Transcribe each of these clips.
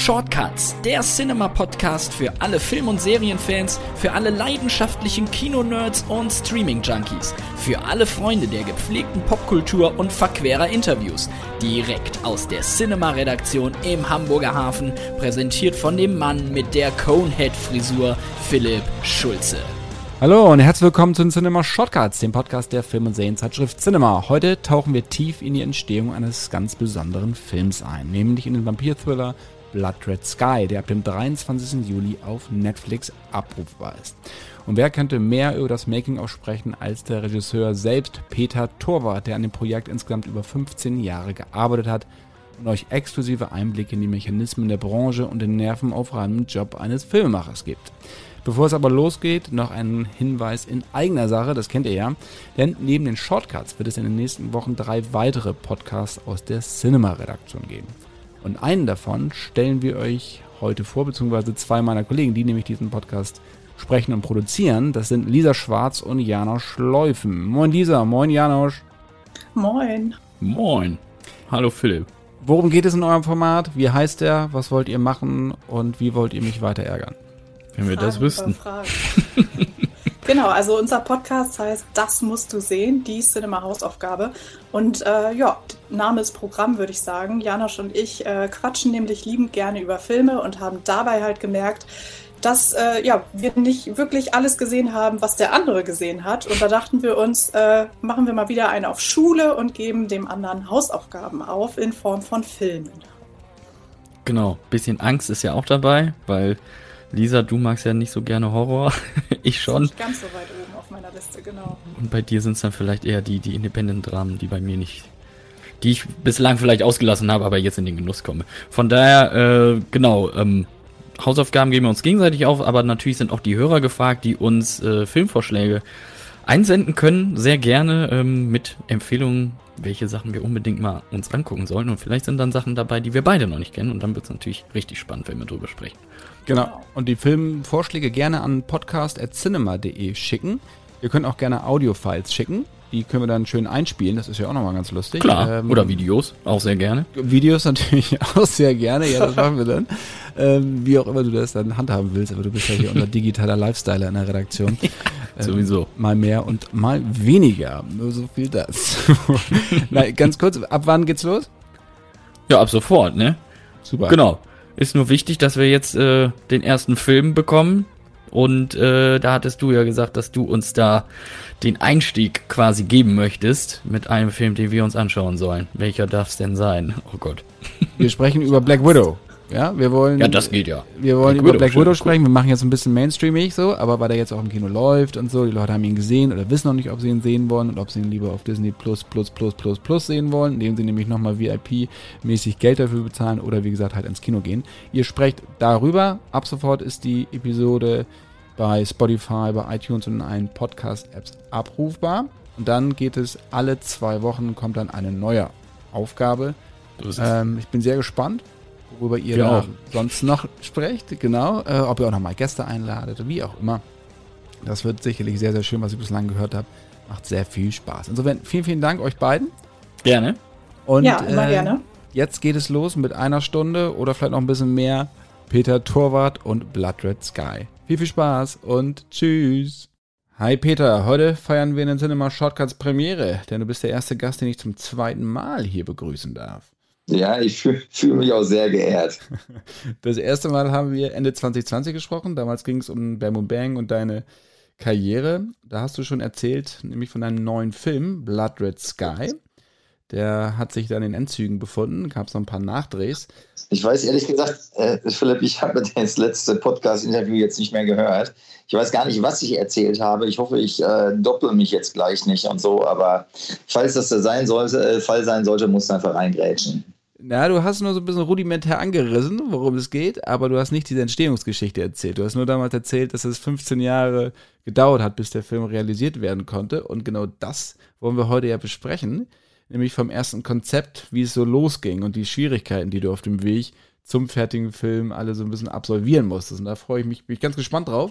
Shortcuts, der Cinema-Podcast für alle Film- und Serienfans, für alle leidenschaftlichen Kinonerds und Streaming-Junkies, für alle Freunde der gepflegten Popkultur und verquerer Interviews. Direkt aus der Cinema-Redaktion im Hamburger Hafen, präsentiert von dem Mann mit der Conehead-Frisur, Philipp Schulze. Hallo und herzlich willkommen zu den Cinema Shortcuts, dem Podcast der Film- und Serienzeitschrift Cinema. Heute tauchen wir tief in die Entstehung eines ganz besonderen Films ein, nämlich in den Vampir-Thriller Blood Red Sky, der ab dem 23. Juli auf Netflix abrufbar ist. Und wer könnte mehr über das Making-of sprechen als der Regisseur selbst, Peter Torwart, der an dem Projekt insgesamt über 15 Jahre gearbeitet hat und euch exklusive Einblicke in die Mechanismen der Branche und den nervenaufreibenden Job eines Filmemachers gibt. Bevor es aber losgeht, noch ein Hinweis in eigener Sache, das kennt ihr ja. Denn neben den Shortcuts wird es in den nächsten Wochen drei weitere Podcasts aus der Cinema-Redaktion geben. Und einen davon stellen wir euch heute vor, beziehungsweise zwei meiner Kollegen, die nämlich diesen Podcast sprechen und produzieren. Das sind Lisa Schwarz und Janosch Schläufen. Moin Lisa, moin Janosch. Moin. Moin. Hallo Philipp. Worum geht es in eurem Format? Wie heißt der? Was wollt ihr machen? Und wie wollt ihr mich weiter ärgern? Wenn wir das wüssten. Genau, also unser Podcast heißt Das musst du sehen, die Cinema-Hausaufgabe. Und äh, ja, Name ist Programm, würde ich sagen. Janosch und ich äh, quatschen nämlich liebend gerne über Filme und haben dabei halt gemerkt, dass äh, ja, wir nicht wirklich alles gesehen haben, was der andere gesehen hat. Und da dachten wir uns, äh, machen wir mal wieder einen auf Schule und geben dem anderen Hausaufgaben auf in Form von Filmen. Genau, bisschen Angst ist ja auch dabei, weil Lisa, du magst ja nicht so gerne Horror. ich schon. Nicht ganz so weit oben auf meiner Liste, genau. Und bei dir sind es dann vielleicht eher die, die Independent-Dramen, die bei mir nicht, die ich bislang vielleicht ausgelassen habe, aber jetzt in den Genuss komme. Von daher, äh, genau, ähm, Hausaufgaben geben wir uns gegenseitig auf, aber natürlich sind auch die Hörer gefragt, die uns äh, Filmvorschläge einsenden können, sehr gerne ähm, mit Empfehlungen, welche Sachen wir unbedingt mal uns angucken sollen. Und vielleicht sind dann Sachen dabei, die wir beide noch nicht kennen. Und dann wird es natürlich richtig spannend, wenn wir drüber sprechen. Genau. Und die Filmvorschläge gerne an podcast.cinema.de schicken. Ihr könnt auch gerne Audiofiles schicken. Die können wir dann schön einspielen. Das ist ja auch nochmal ganz lustig. Klar. Ähm, Oder Videos, auch sehr gerne. Videos natürlich auch sehr gerne. Ja, das machen wir dann. ähm, wie auch immer du das dann handhaben willst. Aber du bist ja hier unser digitaler Lifestyler in der Redaktion. ja, ähm, sowieso. Mal mehr und mal weniger. Nur so viel das. Na, ganz kurz, ab wann geht's los? Ja, ab sofort, ne? Super. Genau. Ist nur wichtig, dass wir jetzt äh, den ersten Film bekommen. Und äh, da hattest du ja gesagt, dass du uns da den Einstieg quasi geben möchtest mit einem Film, den wir uns anschauen sollen. Welcher darf es denn sein? Oh Gott. Wir sprechen über Black Widow. Ja, wir wollen. Ja, das geht ja. Wir wollen Black über Widow, Black Widow sprechen. Wir machen jetzt ein bisschen mainstreamig so, aber weil der jetzt auch im Kino läuft und so, die Leute haben ihn gesehen oder wissen noch nicht, ob sie ihn sehen wollen und ob sie ihn lieber auf Disney Plus, Plus, Plus, Plus, Plus sehen wollen, indem sie nämlich nochmal VIP-mäßig Geld dafür bezahlen oder wie gesagt halt ins Kino gehen. Ihr sprecht darüber. Ab sofort ist die Episode bei Spotify, bei iTunes und in allen Podcast-Apps abrufbar. Und dann geht es alle zwei Wochen, kommt dann eine neue Aufgabe. Ähm, ich bin sehr gespannt, worüber ihr ja. da sonst noch sprecht. Genau. Äh, ob ihr auch nochmal Gäste einladet, wie auch immer. Das wird sicherlich sehr, sehr schön, was ich bislang gehört habe. Macht sehr viel Spaß. Insofern vielen, vielen Dank euch beiden. Gerne. Und, ja, immer äh, gerne. Jetzt geht es los mit einer Stunde oder vielleicht noch ein bisschen mehr. Peter Torwart und Blood Red Sky. Viel, viel Spaß und tschüss. Hi Peter, heute feiern wir in den Cinema Shortcuts Premiere, denn du bist der erste Gast, den ich zum zweiten Mal hier begrüßen darf. Ja, ich fühle fühl mich auch sehr geehrt. Das erste Mal haben wir Ende 2020 gesprochen. Damals ging es um Bam Bang und deine Karriere. Da hast du schon erzählt, nämlich von deinem neuen Film Blood Red Sky. Der hat sich dann in Endzügen befunden, gab es noch ein paar Nachdrehs. Ich weiß ehrlich gesagt, äh, Philipp, ich habe das letzte Podcast-Interview jetzt nicht mehr gehört. Ich weiß gar nicht, was ich erzählt habe. Ich hoffe, ich äh, doppel mich jetzt gleich nicht und so. Aber falls das der sein sollte, äh, Fall sein sollte, muss du einfach reingrätschen. Na, du hast nur so ein bisschen rudimentär angerissen, worum es geht, aber du hast nicht diese Entstehungsgeschichte erzählt. Du hast nur damals erzählt, dass es 15 Jahre gedauert hat, bis der Film realisiert werden konnte. Und genau das wollen wir heute ja besprechen nämlich vom ersten Konzept, wie es so losging und die Schwierigkeiten, die du auf dem Weg zum fertigen Film alle so ein bisschen absolvieren musstest. Und da freue ich mich, bin ich ganz gespannt drauf.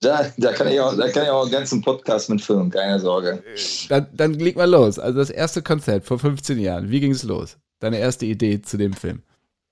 Da, da, kann ich auch, da kann ich auch einen ganzen Podcast mit filmen, keine Sorge. Dann, dann leg mal los. Also das erste Konzept vor 15 Jahren, wie ging es los? Deine erste Idee zu dem Film?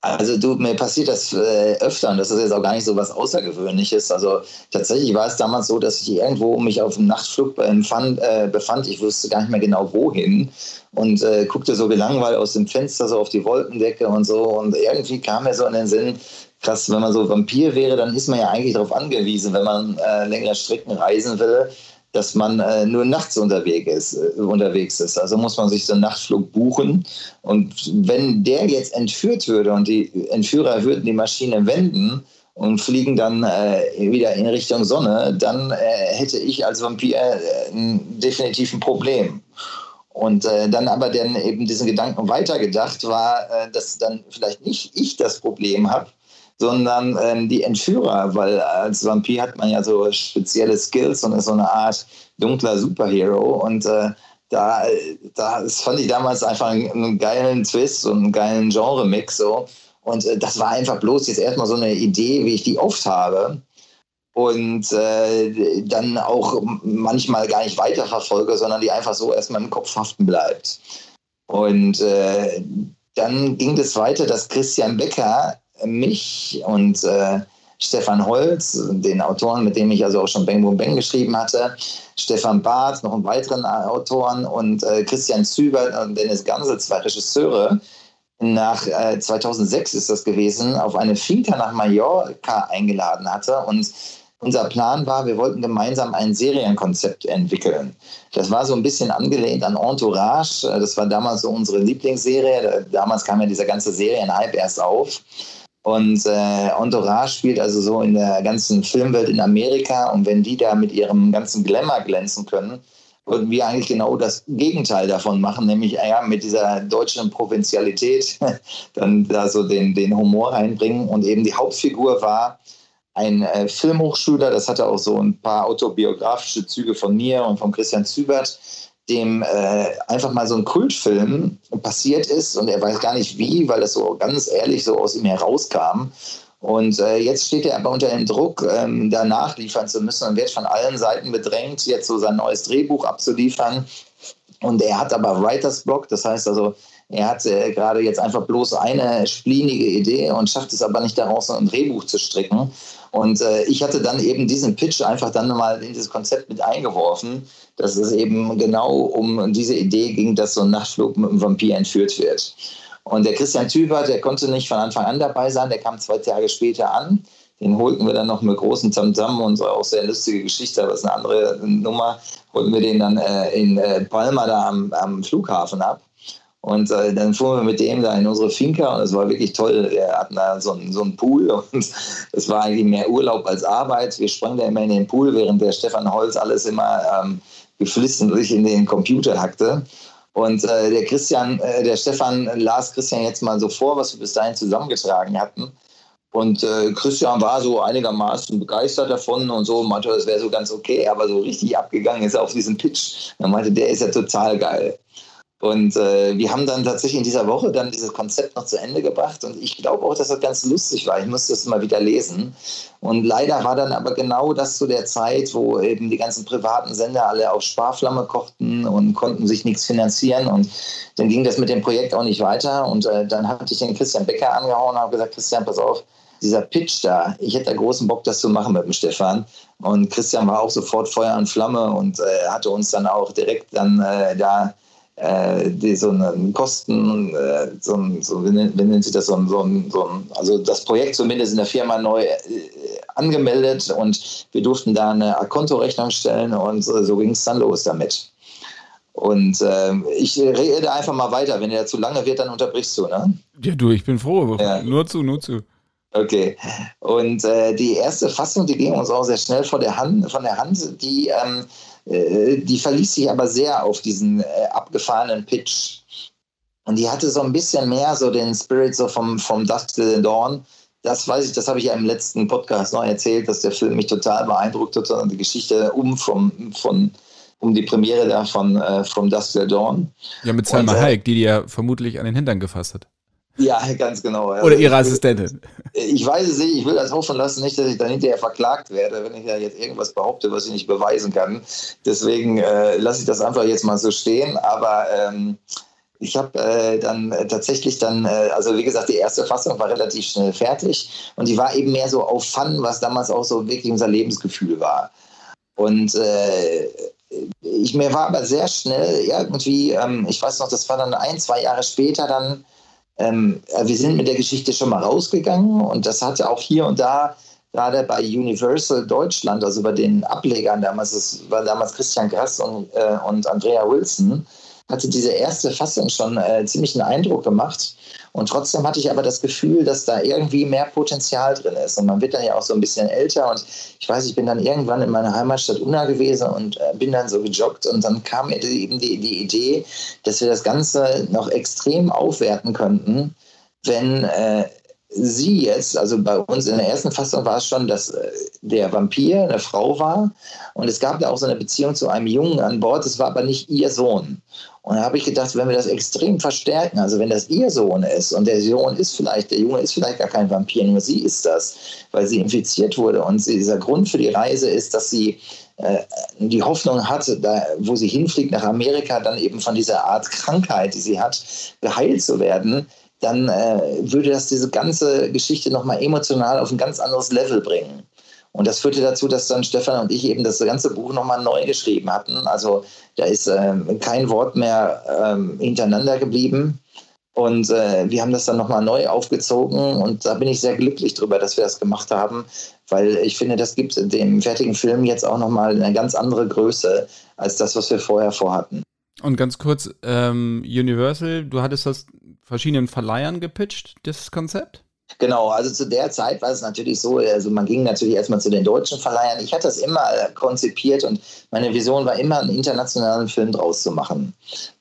Also du, mir passiert das äh, öfter und das ist jetzt auch gar nicht so was Außergewöhnliches. Also tatsächlich war es damals so, dass ich irgendwo mich auf dem Nachtflug befand, äh, befand. Ich wusste gar nicht mehr genau wohin und äh, guckte so gelangweilt aus dem Fenster so auf die Wolkendecke und so und irgendwie kam mir so in den Sinn, krass, wenn man so Vampir wäre, dann ist man ja eigentlich darauf angewiesen, wenn man äh, längere Strecken reisen will, dass man äh, nur nachts unterwegs ist, äh, unterwegs ist. Also muss man sich so einen Nachtflug buchen. Und wenn der jetzt entführt würde und die Entführer würden die Maschine wenden und fliegen dann äh, wieder in Richtung Sonne, dann äh, hätte ich als Vampir äh, definitiv ein Problem. Und äh, dann aber dann eben diesen Gedanken weitergedacht war, dass dann vielleicht nicht ich das Problem habe, sondern ähm, die Entführer, weil als Vampir hat man ja so spezielle Skills und ist so eine Art dunkler Superhero und äh, da, da das fand ich damals einfach einen, geilen Twist und einen geilen Genre-Mix so. Und äh, das war einfach bloß jetzt erstmal so eine Idee, wie ich die oft habe. Und äh, dann auch manchmal gar nicht weiterverfolge, sondern die einfach so erstmal im Kopf haften bleibt. Und äh, dann ging es weiter, dass Christian Becker mich und äh, Stefan Holz, den Autoren, mit dem ich also auch schon Bang Boom Bang geschrieben hatte, Stefan Barth, noch einen weiteren Autoren und äh, Christian Zübert und Dennis Gansel, zwei Regisseure, nach äh, 2006 ist das gewesen, auf eine Finca nach Mallorca eingeladen hatte und unser Plan war, wir wollten gemeinsam ein Serienkonzept entwickeln. Das war so ein bisschen angelehnt an Entourage. Das war damals so unsere Lieblingsserie. Damals kam ja dieser ganze Serienhype erst auf. Und äh, Entourage spielt also so in der ganzen Filmwelt in Amerika. Und wenn die da mit ihrem ganzen Glamour glänzen können, würden wir eigentlich genau das Gegenteil davon machen, nämlich ja, mit dieser deutschen Provinzialität dann da so den, den Humor reinbringen. Und eben die Hauptfigur war ein äh, Filmhochschüler, das hatte auch so ein paar autobiografische Züge von mir und von Christian Zübert dem äh, einfach mal so ein Kultfilm passiert ist und er weiß gar nicht wie, weil das so ganz ehrlich so aus ihm herauskam. Und äh, jetzt steht er aber unter dem Druck, ähm, da nachliefern zu müssen und wird von allen Seiten bedrängt, jetzt so sein neues Drehbuch abzuliefern. Und er hat aber Writers Block, das heißt also, er hat äh, gerade jetzt einfach bloß eine splinige Idee und schafft es aber nicht daraus, ein Drehbuch zu stricken. Und äh, ich hatte dann eben diesen Pitch einfach dann mal in dieses Konzept mit eingeworfen, dass es eben genau um diese Idee ging, dass so ein Nachtflug mit einem Vampir entführt wird. Und der Christian Tüber, der konnte nicht von Anfang an dabei sein, der kam zwei Tage später an. Den holten wir dann noch mit großen Tamtam und auch sehr lustige Geschichte, aber das ist eine andere Nummer, holten wir den dann äh, in äh, Palma da am, am Flughafen ab. Und äh, dann fuhren wir mit dem da in unsere Finca und es war wirklich toll. Wir hatten da so einen, so einen Pool und es war eigentlich mehr Urlaub als Arbeit. Wir sprangen da immer in den Pool, während der Stefan Holz alles immer ähm, geflissentlich in den Computer hackte. Und äh, der Christian, äh, der Stefan las Christian jetzt mal so vor, was wir bis dahin zusammengetragen hatten. Und äh, Christian war so einigermaßen begeistert davon und so, meinte, das wäre so ganz okay, aber so richtig abgegangen ist er auf diesen Pitch. Er meinte, der ist ja total geil. Und äh, wir haben dann tatsächlich in dieser Woche dann dieses Konzept noch zu Ende gebracht. Und ich glaube auch, dass das ganz lustig war. Ich musste das mal wieder lesen. Und leider war dann aber genau das zu der Zeit, wo eben die ganzen privaten Sender alle auf Sparflamme kochten und konnten sich nichts finanzieren. Und dann ging das mit dem Projekt auch nicht weiter. Und äh, dann hatte ich den Christian Becker angehauen und habe gesagt, Christian, pass auf, dieser Pitch da, ich hätte da großen Bock, das zu machen mit dem Stefan. Und Christian war auch sofort Feuer und Flamme und äh, hatte uns dann auch direkt dann äh, da die so einen Kosten, äh, so, so, wie, nennt, sich das, so, so, so, also das Projekt zumindest in der Firma neu äh, angemeldet und wir durften da eine Kontorechnung stellen und so, ging es dann los damit. Und äh, ich rede einfach mal weiter. Wenn der zu lange wird, dann unterbrichst du, ne? Ja, du, ich bin froh. Ja. Nur zu, nur zu. Okay. Und äh, die erste Fassung, die ging uns auch sehr schnell von der Hand. Von der Hand die ähm, äh, die verließ sich aber sehr auf diesen äh, abgefahrenen Pitch. Und die hatte so ein bisschen mehr so den Spirit so vom, vom Dusk Till Dawn. Das weiß ich, das habe ich ja im letzten Podcast noch erzählt, dass der Film mich total beeindruckt hat, sondern die Geschichte um, vom, von, um die Premiere da von äh, From Dusk Till Dawn. Ja, mit Salma äh, Hayek, die die ja vermutlich an den Hintern gefasst hat. Ja, ganz genau. Also Oder ihre Assistentin. Ich weiß es nicht, ich will das hoffen lassen, nicht, dass ich dann hinterher verklagt werde, wenn ich ja jetzt irgendwas behaupte, was ich nicht beweisen kann. Deswegen äh, lasse ich das einfach jetzt mal so stehen. Aber ähm, ich habe äh, dann tatsächlich dann, äh, also wie gesagt, die erste Fassung war relativ schnell fertig und die war eben mehr so auf Fun, was damals auch so wirklich unser Lebensgefühl war. Und äh, ich, mir war aber sehr schnell irgendwie, ähm, ich weiß noch, das war dann ein, zwei Jahre später dann, ähm, wir sind mit der Geschichte schon mal rausgegangen und das hatte auch hier und da gerade bei Universal Deutschland, also bei den Ablegern damals, das war damals Christian Grass und, äh, und Andrea Wilson, hatte diese erste Fassung schon äh, ziemlich einen Eindruck gemacht. Und trotzdem hatte ich aber das Gefühl, dass da irgendwie mehr Potenzial drin ist. Und man wird dann ja auch so ein bisschen älter. Und ich weiß, ich bin dann irgendwann in meiner Heimatstadt Unna gewesen und äh, bin dann so gejoggt. Und dann kam mir eben die, die Idee, dass wir das Ganze noch extrem aufwerten könnten, wenn äh, sie jetzt, also bei uns in der ersten Fassung war es schon, dass äh, der Vampir eine Frau war und es gab da auch so eine Beziehung zu einem Jungen an Bord, das war aber nicht ihr Sohn. Und da habe ich gedacht, wenn wir das extrem verstärken, also wenn das ihr Sohn ist und der Sohn ist vielleicht, der Junge ist vielleicht gar kein Vampir, nur sie ist das, weil sie infiziert wurde und sie, dieser Grund für die Reise ist, dass sie äh, die Hoffnung hat, da, wo sie hinfliegt nach Amerika, dann eben von dieser Art Krankheit, die sie hat, geheilt zu werden, dann äh, würde das diese ganze Geschichte nochmal emotional auf ein ganz anderes Level bringen. Und das führte dazu, dass dann Stefan und ich eben das ganze Buch nochmal neu geschrieben hatten. Also da ist ähm, kein Wort mehr ähm, hintereinander geblieben. Und äh, wir haben das dann nochmal neu aufgezogen und da bin ich sehr glücklich drüber, dass wir das gemacht haben, weil ich finde, das gibt dem fertigen Film jetzt auch nochmal eine ganz andere Größe als das, was wir vorher vorhatten. Und ganz kurz, ähm, Universal, du hattest das verschiedenen Verleihern gepitcht, das Konzept? Genau, also zu der Zeit war es natürlich so, also man ging natürlich erstmal zu den deutschen Verleihern. Ich hatte das immer konzipiert und meine Vision war immer, einen internationalen Film draus zu machen.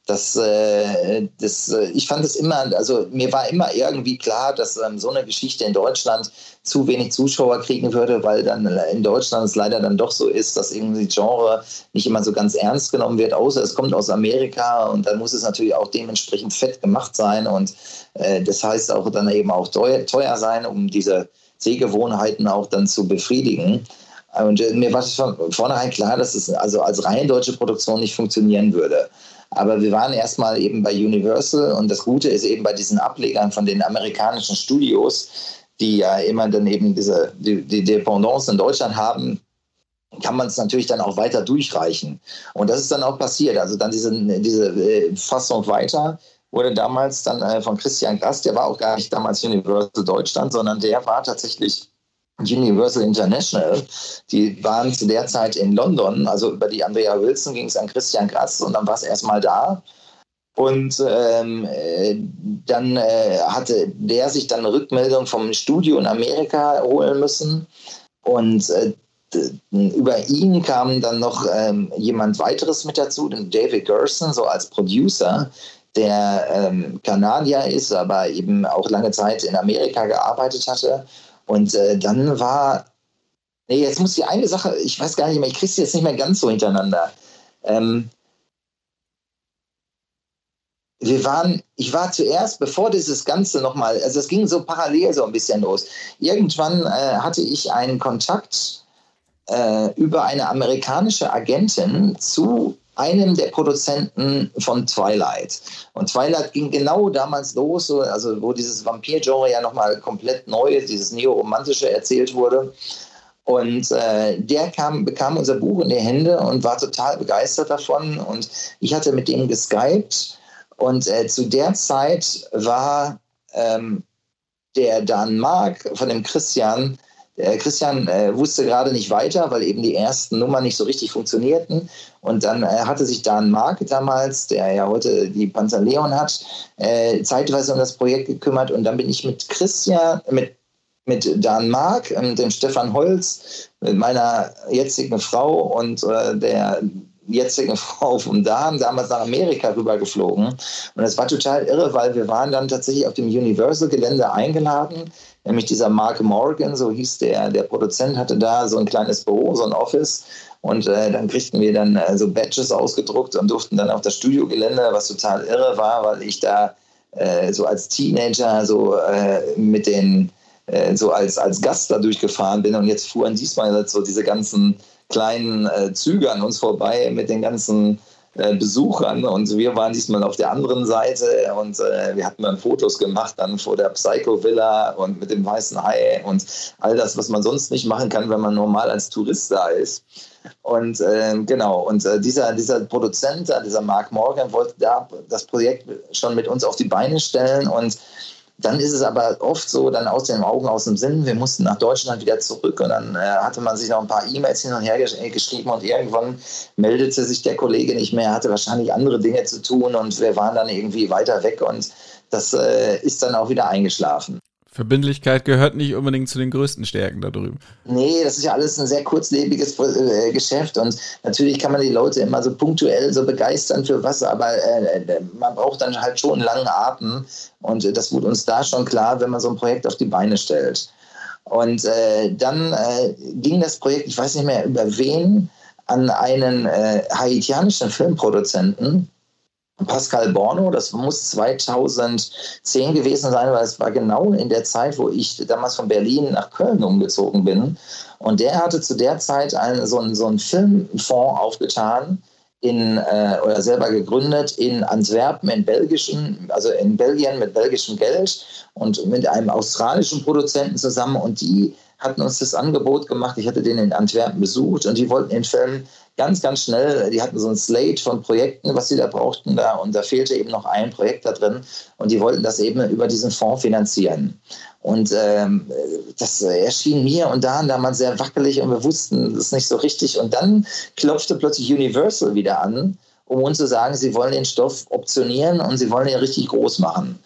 Das, äh, das, äh, ich fand es immer, also mir war immer irgendwie klar, dass ähm, so eine Geschichte in Deutschland zu wenig Zuschauer kriegen würde, weil dann in Deutschland es leider dann doch so ist, dass irgendwie Genre nicht immer so ganz ernst genommen wird, außer es kommt aus Amerika und dann muss es natürlich auch dementsprechend fett gemacht sein und äh, das heißt auch dann eben auch teuer, teuer sein, um diese Sehgewohnheiten auch dann zu befriedigen. Und äh, mir war von vornherein klar, dass es also als rein deutsche Produktion nicht funktionieren würde. Aber wir waren erstmal eben bei Universal und das Gute ist eben bei diesen Ablegern von den amerikanischen Studios, die ja immer dann eben diese die, die Dependance in Deutschland haben, kann man es natürlich dann auch weiter durchreichen. Und das ist dann auch passiert. Also dann diese, diese äh, Fassung weiter wurde damals dann äh, von Christian Gast, der war auch gar nicht damals Universal Deutschland, sondern der war tatsächlich Universal International. Die waren zu der Zeit in London, also über die Andrea Wilson ging es an Christian Grass und dann war es erstmal da. Und ähm, äh, dann äh, hatte der sich dann eine Rückmeldung vom Studio in Amerika holen müssen. Und äh, über ihn kam dann noch ähm, jemand weiteres mit dazu, David Gerson, so als Producer, der ähm, Kanadier ist, aber eben auch lange Zeit in Amerika gearbeitet hatte und äh, dann war, nee, jetzt muss die eine Sache, ich weiß gar nicht mehr, ich kriege sie jetzt nicht mehr ganz so hintereinander. Ähm, wir waren, ich war zuerst, bevor dieses Ganze nochmal, also es ging so parallel so ein bisschen los. Irgendwann äh, hatte ich einen Kontakt äh, über eine amerikanische Agentin zu einem der Produzenten von Twilight. Und Twilight ging genau damals los, also wo dieses Vampir-Genre ja nochmal komplett neu, dieses neoromantische erzählt wurde. Und äh, der kam, bekam unser Buch in die Hände und war total begeistert davon. Und ich hatte mit ihm geskypt. Und äh, zu der Zeit war ähm, der Dan Mark von dem Christian der Christian äh, wusste gerade nicht weiter, weil eben die ersten Nummern nicht so richtig funktionierten. Und dann äh, hatte sich Dan Mark damals, der ja heute die Panzer Leon hat, äh, zeitweise um das Projekt gekümmert. Und dann bin ich mit Christian, mit, mit Dan Mark und dem Stefan Holz, mit meiner jetzigen Frau und äh, der jetzigen Frau vom Dan damals nach Amerika rübergeflogen. Und das war total irre, weil wir waren dann tatsächlich auf dem Universal-Gelände eingeladen nämlich dieser Mark Morgan, so hieß der, der Produzent, hatte da so ein kleines Büro, so ein Office. Und äh, dann kriegten wir dann äh, so Badges ausgedruckt und durften dann auf das Studiogelände, was total irre war, weil ich da äh, so als Teenager so äh, mit den, äh, so als, als Gast da durchgefahren bin. Und jetzt fuhren diesmal so diese ganzen kleinen äh, Züge an uns vorbei mit den ganzen äh, Besuchern und wir waren diesmal auf der anderen Seite und äh, wir hatten dann Fotos gemacht dann vor der Psycho Villa und mit dem weißen Hai und all das, was man sonst nicht machen kann, wenn man normal als Tourist da ist. Und äh, genau, und äh, dieser, dieser Produzent, dieser Mark Morgan, wollte da das Projekt schon mit uns auf die Beine stellen und dann ist es aber oft so, dann aus den Augen, aus dem Sinn. Wir mussten nach Deutschland wieder zurück und dann äh, hatte man sich noch ein paar E-Mails hin und her äh, geschrieben und irgendwann meldete sich der Kollege nicht mehr, hatte wahrscheinlich andere Dinge zu tun und wir waren dann irgendwie weiter weg und das äh, ist dann auch wieder eingeschlafen. Verbindlichkeit gehört nicht unbedingt zu den größten Stärken da drüben. Nee, das ist ja alles ein sehr kurzlebiges äh, Geschäft und natürlich kann man die Leute immer so punktuell so begeistern für was, aber äh, äh man braucht dann halt schon einen langen Atem und das wurde uns da schon klar, wenn man so ein Projekt auf die Beine stellt. Und dann ging das Projekt, ich weiß nicht mehr über wen, an einen haitianischen Filmproduzenten, Pascal Borno, das muss 2010 gewesen sein, weil es war genau in der Zeit, wo ich damals von Berlin nach Köln umgezogen bin. Und der hatte zu der Zeit einen, so, einen, so einen Filmfonds aufgetan, in, äh, oder selber gegründet in Antwerpen, in belgischen, also in Belgien mit belgischem Geld und mit einem australischen Produzenten zusammen. Und die hatten uns das Angebot gemacht. Ich hatte den in Antwerpen besucht und die wollten den Film ganz, ganz schnell, die hatten so ein Slate von Projekten, was sie da brauchten da und da fehlte eben noch ein Projekt da drin und die wollten das eben über diesen Fonds finanzieren. Und ähm, das erschien mir und da damals sehr wackelig und wir wussten es nicht so richtig. Und dann klopfte plötzlich Universal wieder an, um uns zu sagen, sie wollen den Stoff optionieren und sie wollen ihn richtig groß machen.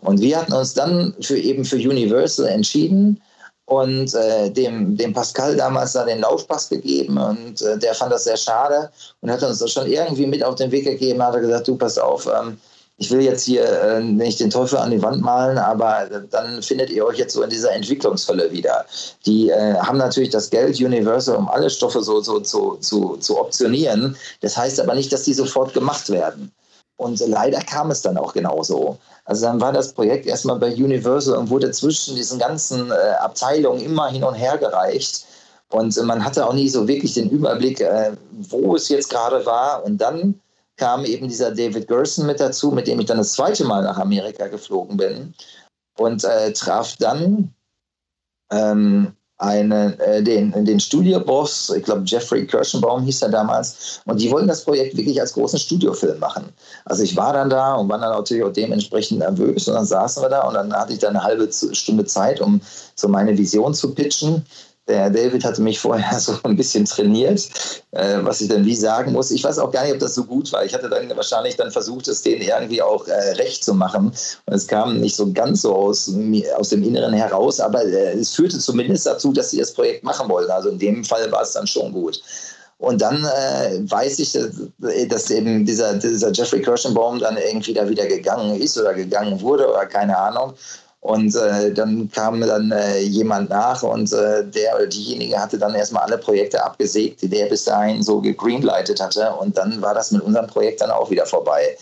Und wir hatten uns dann für eben für Universal entschieden und äh, dem, dem Pascal damals da den Laufpass gegeben und äh, der fand das sehr schade und hat uns das schon irgendwie mit auf den Weg gegeben, hat er gesagt, du pass auf, ähm, ich will jetzt hier äh, nicht den Teufel an die Wand malen, aber dann findet ihr euch jetzt so in dieser Entwicklungshölle wieder. Die äh, haben natürlich das Geld Universal, um alle Stoffe so, so, so zu, zu optionieren. Das heißt aber nicht, dass die sofort gemacht werden. Und leider kam es dann auch genauso. Also dann war das Projekt erstmal bei Universal und wurde zwischen diesen ganzen äh, Abteilungen immer hin und her gereicht. Und man hatte auch nie so wirklich den Überblick, äh, wo es jetzt gerade war. Und dann kam eben dieser David Gerson mit dazu, mit dem ich dann das zweite Mal nach Amerika geflogen bin und äh, traf dann ähm, einen, äh, den, den Studioboss, ich glaube Jeffrey Kirschenbaum hieß er damals, und die wollten das Projekt wirklich als großen Studiofilm machen. Also ich war dann da und war dann natürlich auch dementsprechend nervös und dann saßen wir da und dann hatte ich dann eine halbe Stunde Zeit, um so meine Vision zu pitchen. Der David hatte mich vorher so ein bisschen trainiert, äh, was ich dann wie sagen muss. Ich weiß auch gar nicht, ob das so gut war. Ich hatte dann wahrscheinlich dann versucht, es denen irgendwie auch äh, recht zu machen. Und es kam nicht so ganz so aus, aus dem Inneren heraus, aber äh, es führte zumindest dazu, dass sie das Projekt machen wollten. Also in dem Fall war es dann schon gut. Und dann äh, weiß ich, dass eben dieser, dieser Jeffrey Kirschenbaum dann irgendwie da wieder gegangen ist oder gegangen wurde oder keine Ahnung. Und äh, dann kam dann äh, jemand nach und äh, der oder diejenige hatte dann erstmal alle Projekte abgesägt, die der bis dahin so gegreenlightet hatte. Und dann war das mit unserem Projekt dann auch wieder vorbei.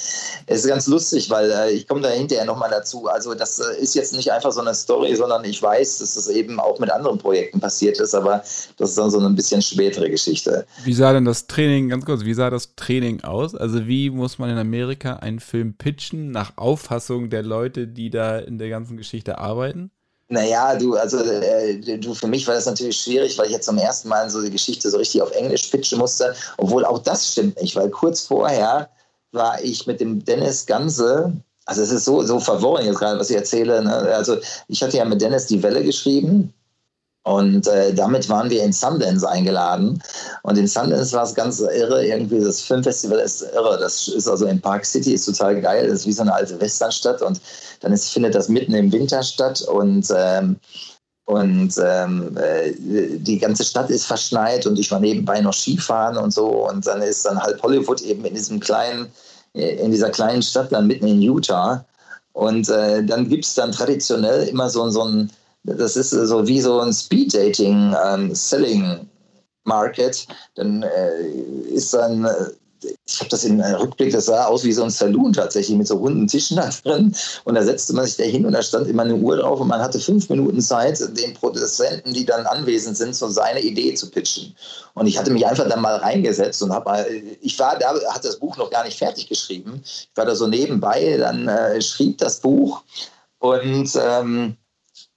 Es ist ganz lustig, weil äh, ich komme da hinterher nochmal dazu. Also das äh, ist jetzt nicht einfach so eine Story, sondern ich weiß, dass das eben auch mit anderen Projekten passiert ist, aber das ist dann so eine bisschen spätere Geschichte. Wie sah denn das Training, ganz kurz, wie sah das Training aus? Also wie muss man in Amerika einen Film pitchen nach Auffassung der Leute, die da in der ganzen Geschichte Geschichte arbeiten? Naja, du, also äh, du, für mich war das natürlich schwierig, weil ich jetzt zum ersten Mal so die Geschichte so richtig auf Englisch pitchen musste, obwohl auch das stimmt nicht, weil kurz vorher war ich mit dem Dennis Ganse, also es ist so, so verworren jetzt gerade, was ich erzähle. Ne? Also ich hatte ja mit Dennis die Welle geschrieben und äh, damit waren wir in Sundance eingeladen. Und in Sundance war es ganz irre. Irgendwie das Filmfestival ist irre. Das ist also in Park City, ist total geil. Das ist wie so eine alte Westernstadt. Und dann ist, findet das mitten im Winter statt. Und, ähm, und ähm, äh, die ganze Stadt ist verschneit. Und ich war nebenbei noch Skifahren und so. Und dann ist dann halb Hollywood eben in diesem kleinen, in dieser kleinen Stadt dann mitten in Utah. Und äh, dann gibt es dann traditionell immer so, so ein das ist so wie so ein Speed-Dating, ähm, Selling Market. Dann äh, ist dann äh, ich habe das im Rückblick, das sah aus wie so ein Saloon tatsächlich mit so runden Tischen da drin. Und da setzte man sich da hin und da stand immer eine Uhr drauf und man hatte fünf Minuten Zeit, den Produzenten, die dann anwesend sind, so seine Idee zu pitchen. Und ich hatte mich einfach da mal reingesetzt und habe, ich war da, hatte das Buch noch gar nicht fertig geschrieben. Ich war da so nebenbei, dann äh, schrieb das Buch und ähm,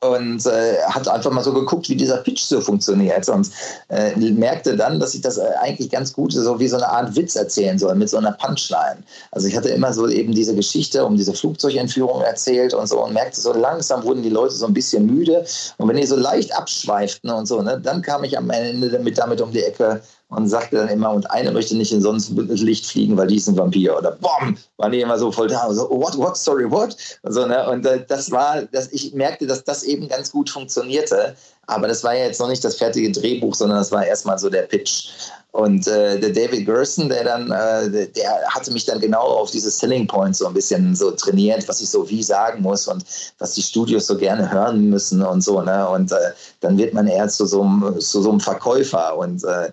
und äh, hat einfach mal so geguckt, wie dieser Pitch so funktioniert und äh, merkte dann, dass ich das äh, eigentlich ganz gut so wie so eine Art Witz erzählen soll mit so einer Punchline. Also ich hatte immer so eben diese Geschichte um diese Flugzeugentführung erzählt und so und merkte so langsam wurden die Leute so ein bisschen müde und wenn die so leicht abschweiften und so, ne, dann kam ich am Ende damit, damit um die Ecke, und sagte dann immer, und einer möchte nicht in Sonnenlicht fliegen, weil die ist ein Vampir. Oder BOM! Waren die immer so voll da. So, oh, what, what, sorry, what? Und, so, ne? und äh, das war, dass ich merkte, dass das eben ganz gut funktionierte. Aber das war ja jetzt noch nicht das fertige Drehbuch, sondern das war erstmal so der Pitch. Und äh, der David Gerson, der dann, äh, der hatte mich dann genau auf diese Selling Points so ein bisschen so trainiert, was ich so wie sagen muss und was die Studios so gerne hören müssen und so. Ne? Und äh, dann wird man eher zu so einem, zu so einem Verkäufer und äh,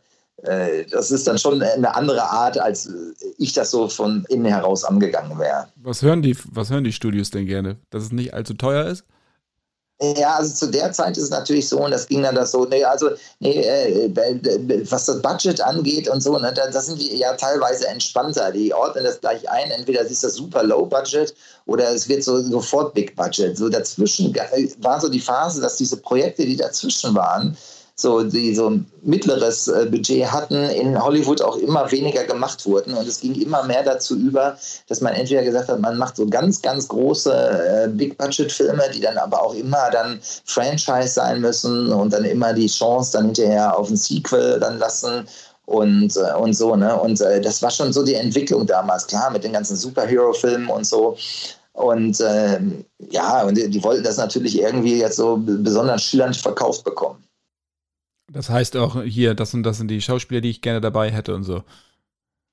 das ist dann schon eine andere Art, als ich das so von innen heraus angegangen wäre. Was hören die, was hören die Studios denn gerne? Dass es nicht allzu teuer ist? Ja, also zu der Zeit ist es natürlich so, und das ging dann das so, nee, also, nee, äh, was das Budget angeht und so, ne, da, da sind die ja teilweise entspannter. Die ordnen das gleich ein, entweder ist das super Low Budget oder es wird so sofort Big Budget. So dazwischen war so die Phase, dass diese Projekte, die dazwischen waren, so, die so ein mittleres äh, Budget hatten, in Hollywood auch immer weniger gemacht wurden. Und es ging immer mehr dazu über, dass man entweder gesagt hat, man macht so ganz, ganz große äh, Big-Budget-Filme, die dann aber auch immer dann Franchise sein müssen und dann immer die Chance dann hinterher auf ein Sequel dann lassen und, äh, und so. Ne? Und äh, das war schon so die Entwicklung damals, klar, mit den ganzen Superhero-Filmen und so. Und äh, ja, und die, die, wollten das natürlich irgendwie jetzt so besonders schillernd verkauft bekommen. Das heißt auch hier, das und das sind die Schauspieler, die ich gerne dabei hätte und so.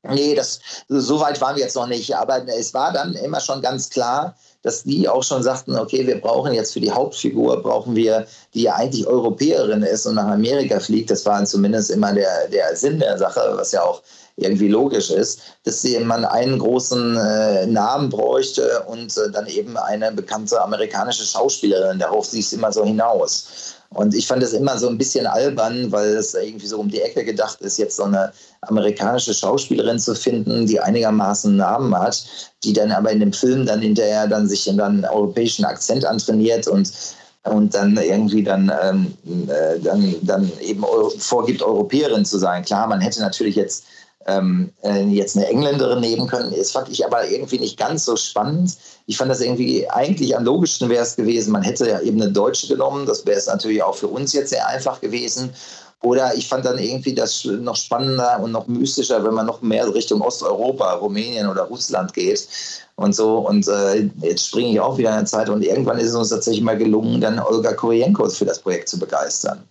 Nee, das, so weit waren wir jetzt noch nicht. Aber es war dann immer schon ganz klar, dass die auch schon sagten, okay, wir brauchen jetzt für die Hauptfigur, brauchen wir, die ja eigentlich Europäerin ist und nach Amerika fliegt. Das war zumindest immer der, der Sinn der Sache, was ja auch irgendwie logisch ist, dass man einen großen äh, Namen bräuchte und äh, dann eben eine bekannte amerikanische Schauspielerin. Darauf siehst du immer so hinaus. Und ich fand das immer so ein bisschen albern, weil es irgendwie so um die Ecke gedacht ist, jetzt so eine amerikanische Schauspielerin zu finden, die einigermaßen Namen hat, die dann aber in dem Film dann hinterher dann sich in einen europäischen Akzent antrainiert und und dann irgendwie dann, ähm, äh, dann, dann eben vorgibt, Europäerin zu sein. Klar, man hätte natürlich jetzt ähm, äh, jetzt eine Engländerin nehmen können. Das fand ich aber irgendwie nicht ganz so spannend. Ich fand das irgendwie, eigentlich am logischsten wäre es gewesen, man hätte ja eben eine Deutsche genommen. Das wäre es natürlich auch für uns jetzt sehr einfach gewesen. Oder ich fand dann irgendwie das noch spannender und noch mystischer, wenn man noch mehr Richtung Osteuropa, Rumänien oder Russland geht und so. Und äh, jetzt springe ich auch wieder in der Zeit und irgendwann ist es uns tatsächlich mal gelungen, dann Olga Kurienko für das Projekt zu begeistern.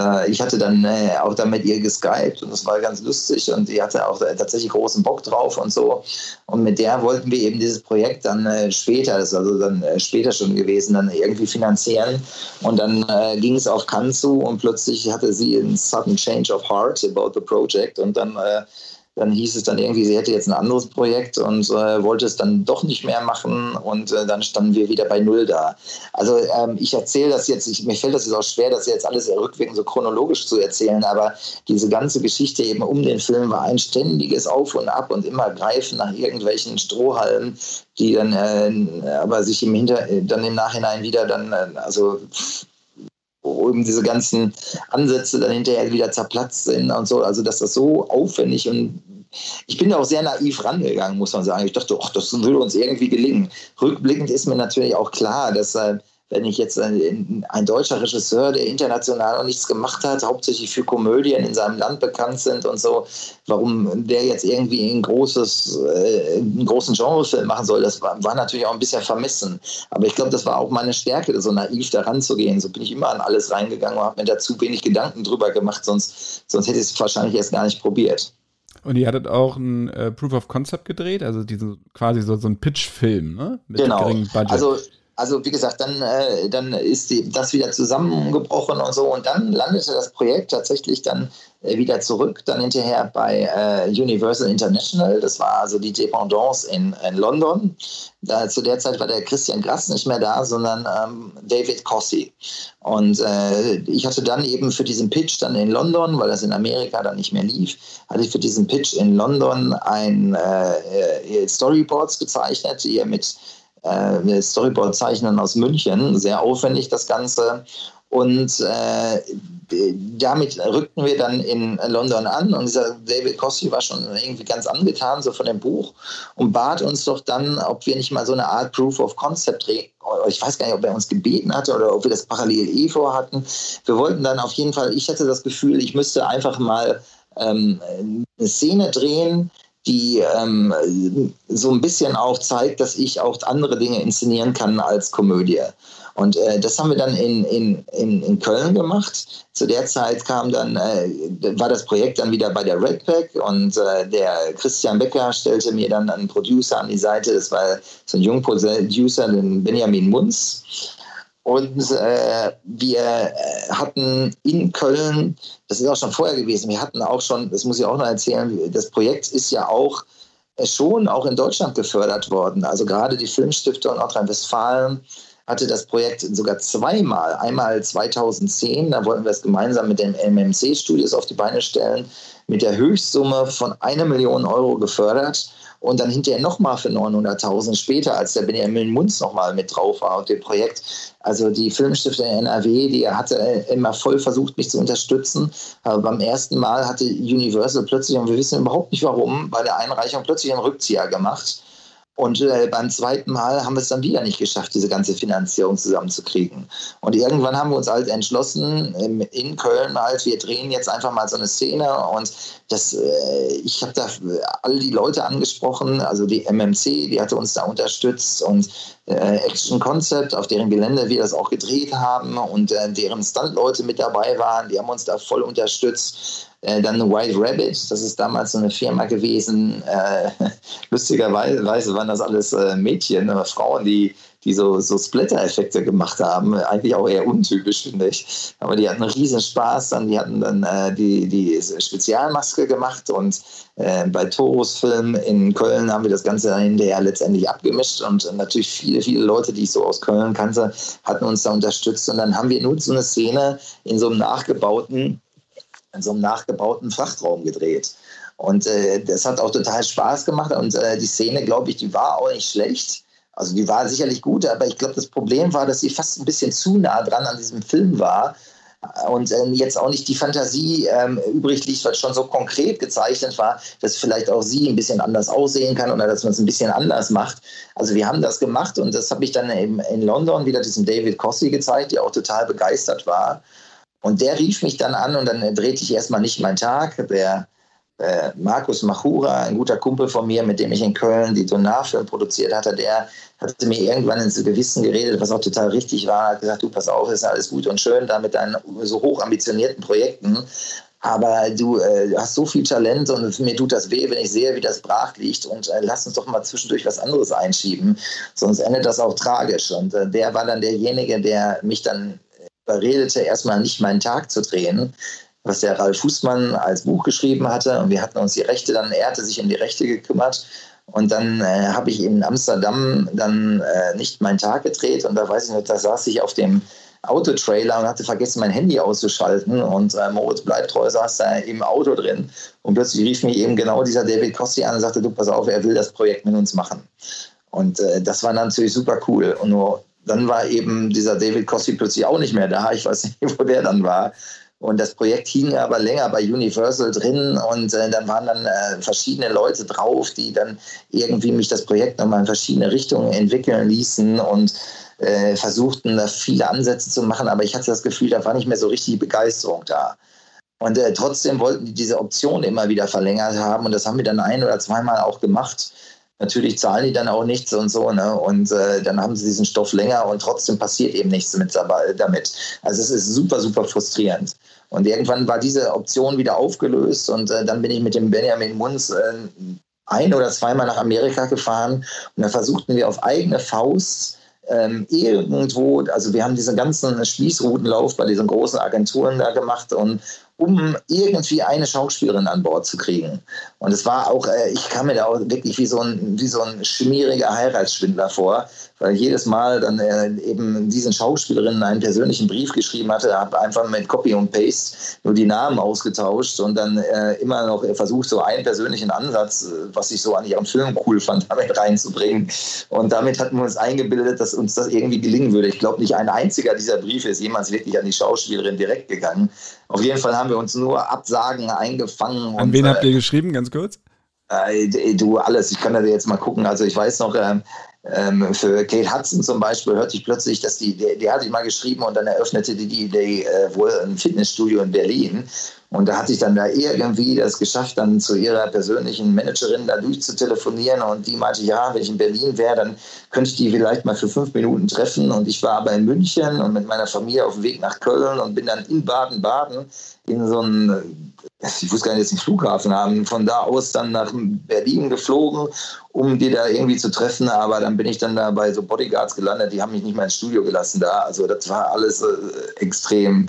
Äh, ich hatte dann äh, auch dann mit ihr geskypt und das war ganz lustig und die hatte auch tatsächlich großen Bock drauf und so. Und mit der wollten wir eben dieses Projekt dann äh, später, das ist also dann später schon gewesen, dann irgendwie finanzieren. Und dann ging es auf Cannes zu und plötzlich hatte sie einen sudden change of heart about the project und dann dann hieß es dann irgendwie, sie hätte jetzt ein anderes Projekt und äh, wollte es dann doch nicht mehr machen und äh, dann standen wir wieder bei Null da. Also ähm, ich erzähle das jetzt, ich, mir fällt das jetzt auch schwer, das jetzt alles rückwirkend so chronologisch zu erzählen, aber diese ganze Geschichte eben um den Film war ein ständiges Auf und Ab und immer Greifen nach irgendwelchen Strohhalmen, die dann äh, aber sich im Hinter dann im Nachhinein wieder dann, äh, also wo eben diese ganzen Ansätze dann hinterher wieder zerplatzt sind und so. Also, dass das so aufwendig und ich bin da auch sehr naiv rangegangen, muss man sagen. Ich dachte, ach, das würde uns irgendwie gelingen. Rückblickend ist mir natürlich auch klar, dass äh, wenn ich jetzt ein, ein, deutscher Regisseur, der international noch nichts gemacht hat, hauptsächlich für Komödien in seinem Land bekannt sind und so, warum der jetzt irgendwie ein großes, äh, einen großen Genrefilm machen soll, das war, war, natürlich auch ein bisschen vermessen. Aber ich glaube, das war auch meine Stärke, so naiv da ranzugehen. So bin ich immer an alles reingegangen und habe mir da zu wenig Gedanken drüber gemacht, sonst, sonst hätte ich es wahrscheinlich erst gar nicht probiert. Und ihr hattet auch ein äh, Proof of Concept gedreht, also diesen quasi so, so ein Pitch-Film, ne? Mit genau. geringem Budget. Also also wie gesagt, dann, äh, dann ist die, das wieder zusammengebrochen und so und dann landete das Projekt tatsächlich dann äh, wieder zurück, dann hinterher bei äh, Universal International, das war also die Dependance in, in London. Da, zu der Zeit war der Christian Grass nicht mehr da, sondern ähm, David Cossey. Und äh, ich hatte dann eben für diesen Pitch dann in London, weil das in Amerika dann nicht mehr lief, hatte ich für diesen Pitch in London ein äh, Storyboards gezeichnet, die ihr mit äh, Storyboard-Zeichnen aus München, sehr aufwendig das Ganze. Und äh, damit rückten wir dann in London an und dieser David Cossey war schon irgendwie ganz angetan so von dem Buch und bat uns doch dann, ob wir nicht mal so eine Art Proof of Concept. Ich weiß gar nicht, ob er uns gebeten hatte oder ob wir das parallel eh vorhatten. Wir wollten dann auf jeden Fall, ich hatte das Gefühl, ich müsste einfach mal ähm, eine Szene drehen, die ähm, so ein bisschen auch zeigt, dass ich auch andere Dinge inszenieren kann als Komödie. Und äh, das haben wir dann in, in, in, in Köln gemacht. Zu der Zeit kam dann, äh, war das Projekt dann wieder bei der Red Pack und äh, der Christian Becker stellte mir dann einen Producer an die Seite. Das war so ein Jungproducer, den Benjamin Munz. Und äh, wir äh, hatten in Köln, das ist auch schon vorher gewesen, wir hatten auch schon, das muss ich auch noch erzählen, das Projekt ist ja auch äh, schon auch in Deutschland gefördert worden. Also gerade die Filmstiftung Nordrhein-Westfalen hatte das Projekt sogar zweimal. Einmal 2010, da wollten wir es gemeinsam mit den MMC-Studios auf die Beine stellen, mit der Höchstsumme von einer Million Euro gefördert und dann hinterher nochmal für 900.000 später, als der Benjamin Munz nochmal mit drauf war und dem Projekt. Also die Filmstiftung NRW, die hatte immer voll versucht, mich zu unterstützen. Aber beim ersten Mal hatte Universal plötzlich, und wir wissen überhaupt nicht warum, bei der Einreichung plötzlich einen Rückzieher gemacht und äh, beim zweiten Mal haben wir es dann wieder nicht geschafft, diese ganze Finanzierung zusammenzukriegen. Und irgendwann haben wir uns halt entschlossen, ähm, in Köln halt, wir drehen jetzt einfach mal so eine Szene. Und das, äh, ich habe da all die Leute angesprochen, also die MMC, die hatte uns da unterstützt und äh, Action Concept, auf deren Gelände wir das auch gedreht haben und äh, deren Stunt-Leute mit dabei waren, die haben uns da voll unterstützt. Äh, dann White Rabbit, das ist damals so eine Firma gewesen. Äh, lustigerweise waren das alles äh, Mädchen, aber Frauen, die, die so, so Splatter-Effekte gemacht haben. Eigentlich auch eher untypisch, finde ich. Aber die hatten riesen Spaß. Dann, die hatten dann äh, die, die Spezialmaske gemacht und äh, bei Toros Film in Köln haben wir das Ganze dann hinterher letztendlich abgemischt und natürlich viele, viele Leute, die ich so aus Köln kannte, hatten uns da unterstützt. Und dann haben wir nur so eine Szene in so einem nachgebauten in so einem nachgebauten Frachtraum gedreht. Und äh, das hat auch total Spaß gemacht. Und äh, die Szene, glaube ich, die war auch nicht schlecht. Also die war sicherlich gut, aber ich glaube, das Problem war, dass sie fast ein bisschen zu nah dran an diesem Film war und äh, jetzt auch nicht die Fantasie ähm, übrig liegt, was schon so konkret gezeichnet war, dass vielleicht auch sie ein bisschen anders aussehen kann oder dass man es ein bisschen anders macht. Also wir haben das gemacht und das habe ich dann eben in London wieder diesem David Cossey gezeigt, der auch total begeistert war. Und der rief mich dann an und dann drehte ich erstmal nicht meinen Tag. Der äh, Markus Machura, ein guter Kumpel von mir, mit dem ich in Köln die Donarfilm produziert hatte, der hatte mir irgendwann ins Gewissen geredet, was auch total richtig war, hat gesagt, du pass auf, ist alles gut und schön da mit deinen so hoch ambitionierten Projekten, aber du äh, hast so viel Talent und mir tut das weh, wenn ich sehe, wie das brach liegt und äh, lass uns doch mal zwischendurch was anderes einschieben, sonst endet das auch tragisch. Und äh, der war dann derjenige, der mich dann überredete, erstmal nicht meinen Tag zu drehen, was der Ralf Fußmann als Buch geschrieben hatte. Und wir hatten uns die Rechte dann, er hatte sich um die Rechte gekümmert. Und dann äh, habe ich in Amsterdam dann äh, nicht meinen Tag gedreht. Und da weiß ich noch, da saß ich auf dem Autotrailer und hatte vergessen, mein Handy auszuschalten. Und äh, Moritz Bleibtreu saß da im Auto drin. Und plötzlich rief mich eben genau dieser David Costi an und sagte, du, pass auf, er will das Projekt mit uns machen. Und äh, das war natürlich super cool. Und nur dann war eben dieser David Cossey plötzlich auch nicht mehr da. Ich weiß nicht, wo der dann war. Und das Projekt hing aber länger bei Universal drin und äh, dann waren dann äh, verschiedene Leute drauf, die dann irgendwie mich das Projekt nochmal in verschiedene Richtungen entwickeln ließen und äh, versuchten da viele Ansätze zu machen, aber ich hatte das Gefühl, da war nicht mehr so richtig Begeisterung da. Und äh, trotzdem wollten die diese Option immer wieder verlängert haben und das haben wir dann ein oder zweimal auch gemacht natürlich zahlen die dann auch nichts und so, ne? Und äh, dann haben sie diesen Stoff länger und trotzdem passiert eben nichts mit, damit. Also es ist super, super frustrierend. Und irgendwann war diese Option wieder aufgelöst und äh, dann bin ich mit dem Benjamin Munz äh, ein oder zweimal nach Amerika gefahren und dann versuchten wir auf eigene Faust ähm, irgendwo, also wir haben diesen ganzen Spießrutenlauf bei diesen großen Agenturen da gemacht und um irgendwie eine Schauspielerin an Bord zu kriegen. Und es war auch, äh, ich kam mir da auch wirklich wie so ein, wie so ein schmieriger Heiratsschwindler vor, weil jedes Mal dann äh, eben diesen Schauspielerinnen einen persönlichen Brief geschrieben hatte, habe einfach mit Copy und Paste nur die Namen ausgetauscht und dann äh, immer noch versucht, so einen persönlichen Ansatz, was ich so an ihrem Film cool fand, damit reinzubringen. Und damit hatten wir uns eingebildet, dass uns das irgendwie gelingen würde. Ich glaube, nicht ein einziger dieser Briefe ist jemals wirklich an die Schauspielerin direkt gegangen. Auf jeden Fall haben wir uns nur Absagen eingefangen. An und, wen habt ihr geschrieben, ganz kurz? Äh, du, alles. Ich kann da jetzt mal gucken. Also ich weiß noch, ähm, ähm, für Kate Hudson zum Beispiel hörte ich plötzlich, dass die, die, die hatte ich mal geschrieben und dann eröffnete die, die, die äh, wohl ein Fitnessstudio in Berlin. Und da hatte ich dann da irgendwie das geschafft, dann zu ihrer persönlichen Managerin da durchzutelefonieren. Und die meinte, ja, wenn ich in Berlin wäre, dann könnte ich die vielleicht mal für fünf Minuten treffen. Und ich war aber in München und mit meiner Familie auf dem Weg nach Köln und bin dann in Baden-Baden in so einen ich wusste gar nicht, dass sie einen Flughafen haben, von da aus dann nach Berlin geflogen, um die da irgendwie zu treffen. Aber dann bin ich dann da bei so Bodyguards gelandet, die haben mich nicht mehr ins Studio gelassen da. Also das war alles äh, extrem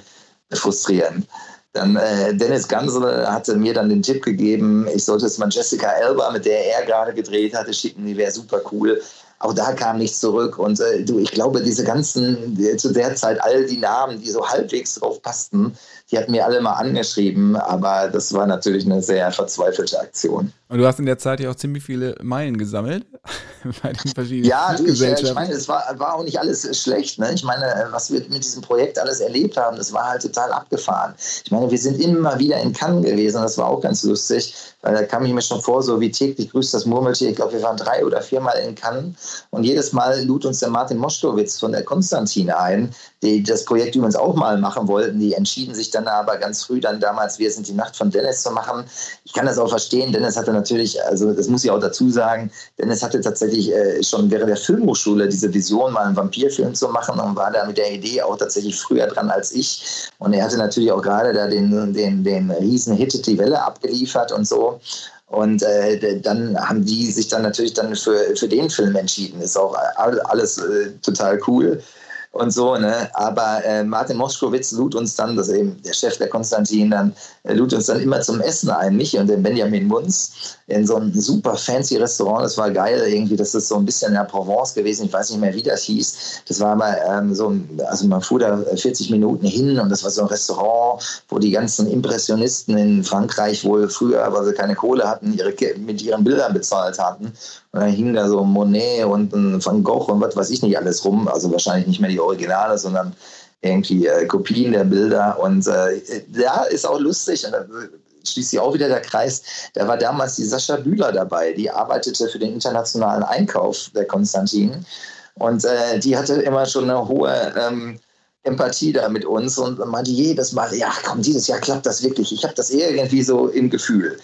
frustrierend. Dann äh, Dennis Gansel hatte mir dann den Tipp gegeben, ich sollte es mal Jessica Elba, mit der er gerade gedreht hatte, schicken, die wäre super cool. Auch da kam nichts zurück. Und äh, du, ich glaube, diese ganzen, die, zu der Zeit all die Namen, die so halbwegs drauf passten, die hatten mir alle mal angeschrieben, aber das war natürlich eine sehr verzweifelte Aktion. Und du hast in der Zeit ja auch ziemlich viele Meilen gesammelt bei den verschiedenen Ja, du, ich, ich meine, es war, war auch nicht alles schlecht. Ne? Ich meine, was wir mit diesem Projekt alles erlebt haben, das war halt total abgefahren. Ich meine, wir sind immer wieder in Cannes gewesen, das war auch ganz lustig, weil da kam ich mir schon vor, so wie täglich grüßt das Murmeltier. Ich glaube, wir waren drei oder viermal in Cannes und jedes Mal lud uns der Martin Moschkowitz von der Konstantin ein, die das Projekt übrigens auch mal machen wollten. Die entschieden sich dann aber ganz früh dann damals, wir sind die Nacht von Dennis zu machen. Ich kann das auch verstehen. Dennis hatte natürlich, also das muss ich auch dazu sagen, Dennis hatte tatsächlich äh, schon während der Filmhochschule diese Vision, mal einen Vampirfilm zu machen und war da mit der Idee auch tatsächlich früher dran als ich. Und er hatte natürlich auch gerade da den, den, den riesen Hit Die Welle abgeliefert und so. Und äh, dann haben die sich dann natürlich dann für, für den Film entschieden. Ist auch alles äh, total cool und so, ne? Aber äh, Martin Moschkowitz lud uns dann, das ist eben der Chef der Konstantin, dann äh, lud uns dann immer zum Essen ein, mich und den Benjamin Munz, in so ein super fancy Restaurant. Das war geil irgendwie, das ist so ein bisschen in der Provence gewesen, ich weiß nicht mehr, wie das hieß. Das war mal ähm, so, also man fuhr da 40 Minuten hin und das war so ein Restaurant, wo die ganzen Impressionisten in Frankreich wohl früher, weil sie keine Kohle hatten, ihre, mit ihren Bildern bezahlt hatten. Und dann hing da so Monet und ein Van Gogh und was weiß ich nicht alles rum. Also wahrscheinlich nicht mehr die Originale, sondern irgendwie äh, Kopien der Bilder. Und äh, ist auch lustig. Und da schließt sich auch wieder der Kreis. Da war damals die Sascha Bühler dabei. Die arbeitete für den internationalen Einkauf der Konstantin. Und äh, die hatte immer schon eine hohe ähm, Empathie da mit uns und meinte jedes Mal, ja, komm, dieses Jahr klappt das wirklich. Ich habe das irgendwie so im Gefühl.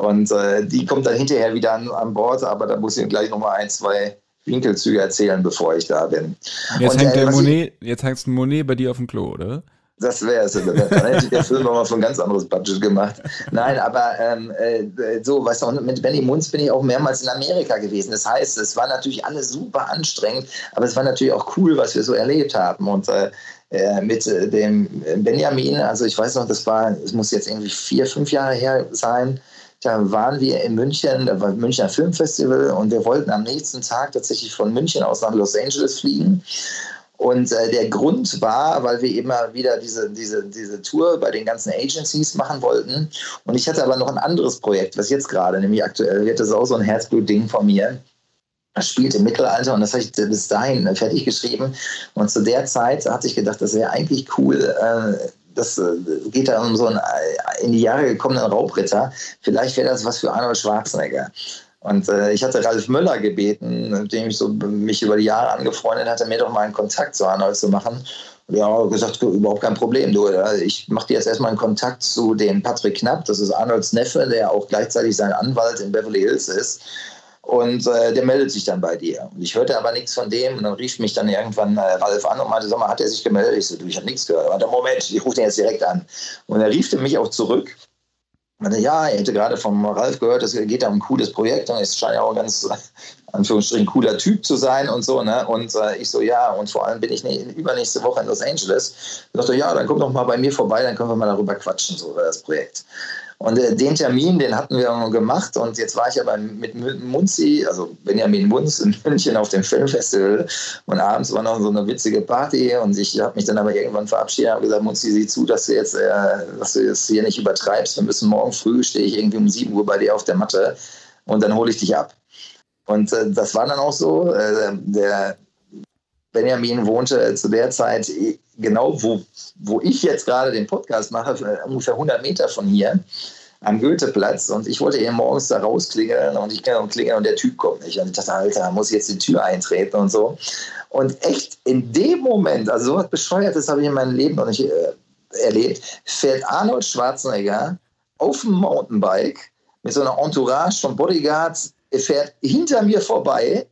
Und äh, die kommt dann hinterher wieder an, an Bord, aber da muss ich gleich nochmal ein, zwei Winkelzüge erzählen, bevor ich da bin. Jetzt und, hängt äh, der Monet, jetzt hängst du Monet bei dir auf dem Klo, oder? Das wäre es. Dann hätte der Film mal für ein ganz anderes Budget gemacht. Nein, aber ähm, äh, so, weißt du, mit Benny Munz bin ich auch mehrmals in Amerika gewesen. Das heißt, es war natürlich alles super anstrengend, aber es war natürlich auch cool, was wir so erlebt haben. Und äh, äh mit äh, dem Benjamin, also ich weiß noch, das war, es muss jetzt irgendwie vier, fünf Jahre her sein, da waren wir in München, da war Münchner Filmfestival und wir wollten am nächsten Tag tatsächlich von München aus nach Los Angeles fliegen. Und äh, der Grund war, weil wir immer wieder diese, diese, diese Tour bei den ganzen Agencies machen wollten. Und ich hatte aber noch ein anderes Projekt, was jetzt gerade, nämlich aktuell wird, das auch so ein Herzblut-Ding von mir. Das spielt im Mittelalter und das habe ich bis dahin fertig geschrieben. Und zu der Zeit hatte ich gedacht, das wäre eigentlich cool, äh, das äh, geht da um so einen äh, in die Jahre gekommenen Raubritter. Vielleicht wäre das was für Arnold Schwarzenegger. Und äh, ich hatte Ralf Möller gebeten, mit dem ich so mich über die Jahre angefreundet hatte, mir doch mal einen Kontakt zu Arnold zu machen. Und ja, gesagt, überhaupt kein Problem. Du, ich mache dir jetzt erstmal einen Kontakt zu dem Patrick Knapp, das ist Arnolds Neffe, der auch gleichzeitig sein Anwalt in Beverly Hills ist. Und äh, der meldet sich dann bei dir. Und ich hörte aber nichts von dem. Und dann rief mich dann irgendwann äh, Ralf an und meinte, sag mal, hat er sich gemeldet? Ich so, du, ich habe nichts gehört. Aber Moment, ich rufe den jetzt direkt an. Und er rief mich auch zurück. Meinte, ja, er hätte gerade vom Ralf gehört, es geht da um ein cooles Projekt und es scheint ja auch ganz Anführungsstrichen cooler Typ zu sein und so, ne? Und äh, ich so, ja, und vor allem bin ich ne, übernächste Woche in Los Angeles. Ich dachte, ja, dann komm doch mal bei mir vorbei, dann können wir mal darüber quatschen, so über das Projekt. Und äh, den Termin, den hatten wir gemacht und jetzt war ich aber mit Munzi, also Benjamin Munz in München auf dem Filmfestival und abends war noch so eine witzige Party und ich habe mich dann aber irgendwann verabschiedet und gesagt, Munzi, sieh zu, dass du jetzt, äh, dass du jetzt hier nicht übertreibst. Wir müssen morgen früh, stehe ich irgendwie um 7 Uhr bei dir auf der Matte und dann hole ich dich ab. Und äh, das war dann auch so. Äh, der Benjamin wohnte zu der Zeit genau, wo, wo ich jetzt gerade den Podcast mache, äh, ungefähr 100 Meter von hier am Goetheplatz und ich wollte eben morgens da rausklingeln und ich kann klingeln und der Typ kommt nicht. Und ich dachte, Alter, muss ich jetzt die Tür eintreten und so. Und echt in dem Moment, also so was Bescheuertes habe ich in meinem Leben noch nicht äh, erlebt, fährt Arnold Schwarzenegger auf dem Mountainbike mit so einer Entourage von Bodyguards fährt hinter mir vorbei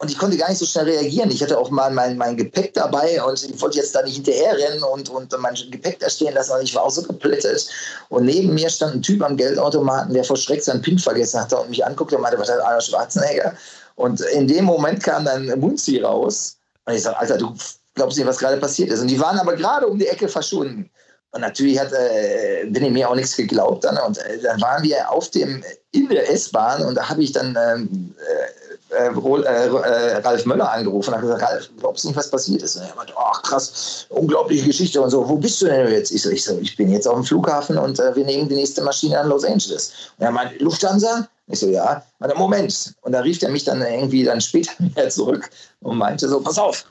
und ich konnte gar nicht so schnell reagieren. Ich hatte auch mal mein, mein Gepäck dabei und ich wollte jetzt da nicht hinterher rennen und, und mein Gepäck da stehen lassen. Und ich war auch so geplättet. Und neben mir stand ein Typ am Geldautomaten, der vor Schreck seinen PIN vergessen hatte und mich anguckte und meinte, was hat Arnold Schwarzenegger? Und in dem Moment kam dann Munzi raus. Und ich sage, Alter, du glaubst nicht, was gerade passiert ist. Und die waren aber gerade um die Ecke verschwunden. Und natürlich hat äh, Benny mir auch nichts geglaubt. Dann, und äh, dann waren wir auf dem, in der S-Bahn und da habe ich dann ähm, äh, äh, äh, Ralf Möller angerufen und habe gesagt, Ralf, glaubst du nicht, was passiert ist? Und er meinte, ach krass, unglaubliche Geschichte und so. Wo bist du denn jetzt? Ich so, ich, so, ich bin jetzt auf dem Flughafen und äh, wir nehmen die nächste Maschine an Los Angeles. Und er meinte, Lufthansa? Ich so, ja. Und Moment. Und da rief er mich dann irgendwie dann später wieder zurück und meinte so, pass auf,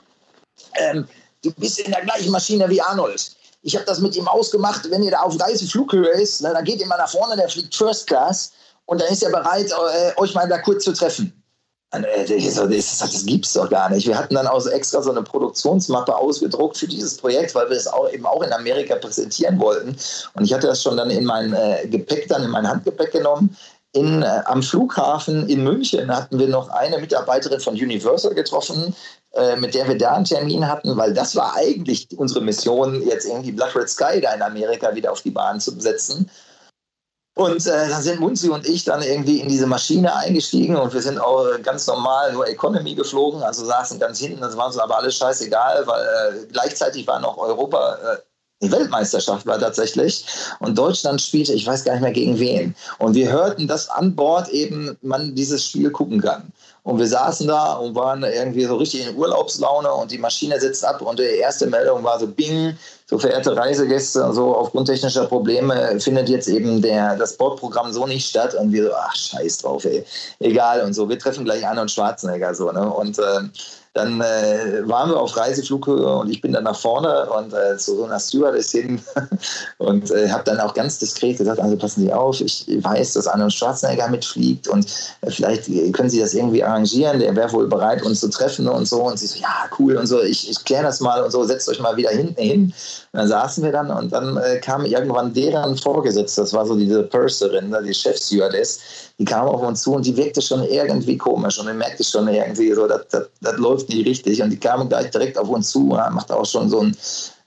ähm, du bist in der gleichen Maschine wie Arnold ich habe das mit ihm ausgemacht, wenn ihr da auf Reiseflughöhe ist, ne, dann geht ihr mal nach vorne, der fliegt First Class und dann ist er bereit, äh, euch mal da kurz zu treffen. Äh, das, das gibt's doch gar nicht. Wir hatten dann auch extra so eine Produktionsmappe ausgedruckt für dieses Projekt, weil wir es auch eben auch in Amerika präsentieren wollten. Und ich hatte das schon dann in mein äh, Gepäck, dann in mein Handgepäck genommen. In, äh, am Flughafen in München hatten wir noch eine Mitarbeiterin von Universal getroffen, äh, mit der wir da einen Termin hatten, weil das war eigentlich unsere Mission, jetzt irgendwie Blood Red Sky da in Amerika wieder auf die Bahn zu setzen. Und äh, dann sind Munzi und ich dann irgendwie in diese Maschine eingestiegen und wir sind auch ganz normal nur Economy geflogen, also saßen ganz hinten, das war uns aber alles scheißegal, weil äh, gleichzeitig war noch Europa, äh, die Weltmeisterschaft war tatsächlich und Deutschland spielte, ich weiß gar nicht mehr gegen wen. Und wir hörten, dass an Bord eben man dieses Spiel gucken kann. Und wir saßen da und waren irgendwie so richtig in Urlaubslaune und die Maschine sitzt ab und die erste Meldung war so Bing, so verehrte Reisegäste, so aufgrund technischer Probleme findet jetzt eben der, das Bordprogramm so nicht statt. Und wir so, ach scheiß drauf, ey, egal. Und so, wir treffen gleich Arnold Schwarzenegger so, ne? Und äh, dann äh, waren wir auf Reiseflughöhe und ich bin dann nach vorne und äh, zu so einer Stewardess hin und äh, habe dann auch ganz diskret gesagt, also passen Sie auf, ich weiß, dass Arnold Schwarzenegger mitfliegt und äh, vielleicht können Sie das irgendwie arrangieren, der wäre wohl bereit, uns zu treffen und so. Und sie so, ja, cool und so, ich, ich kläre das mal und so, setzt euch mal wieder hinten hin. Und dann saßen wir dann und dann äh, kam irgendwann deren Vorgesetzter, das war so diese Purserin, ne, die Chefstewardess, die kam auf uns zu und die wirkte schon irgendwie komisch und man merkte schon irgendwie so, das, läuft nicht richtig. Und die kam gleich direkt auf uns zu, ja, machte auch schon so ein,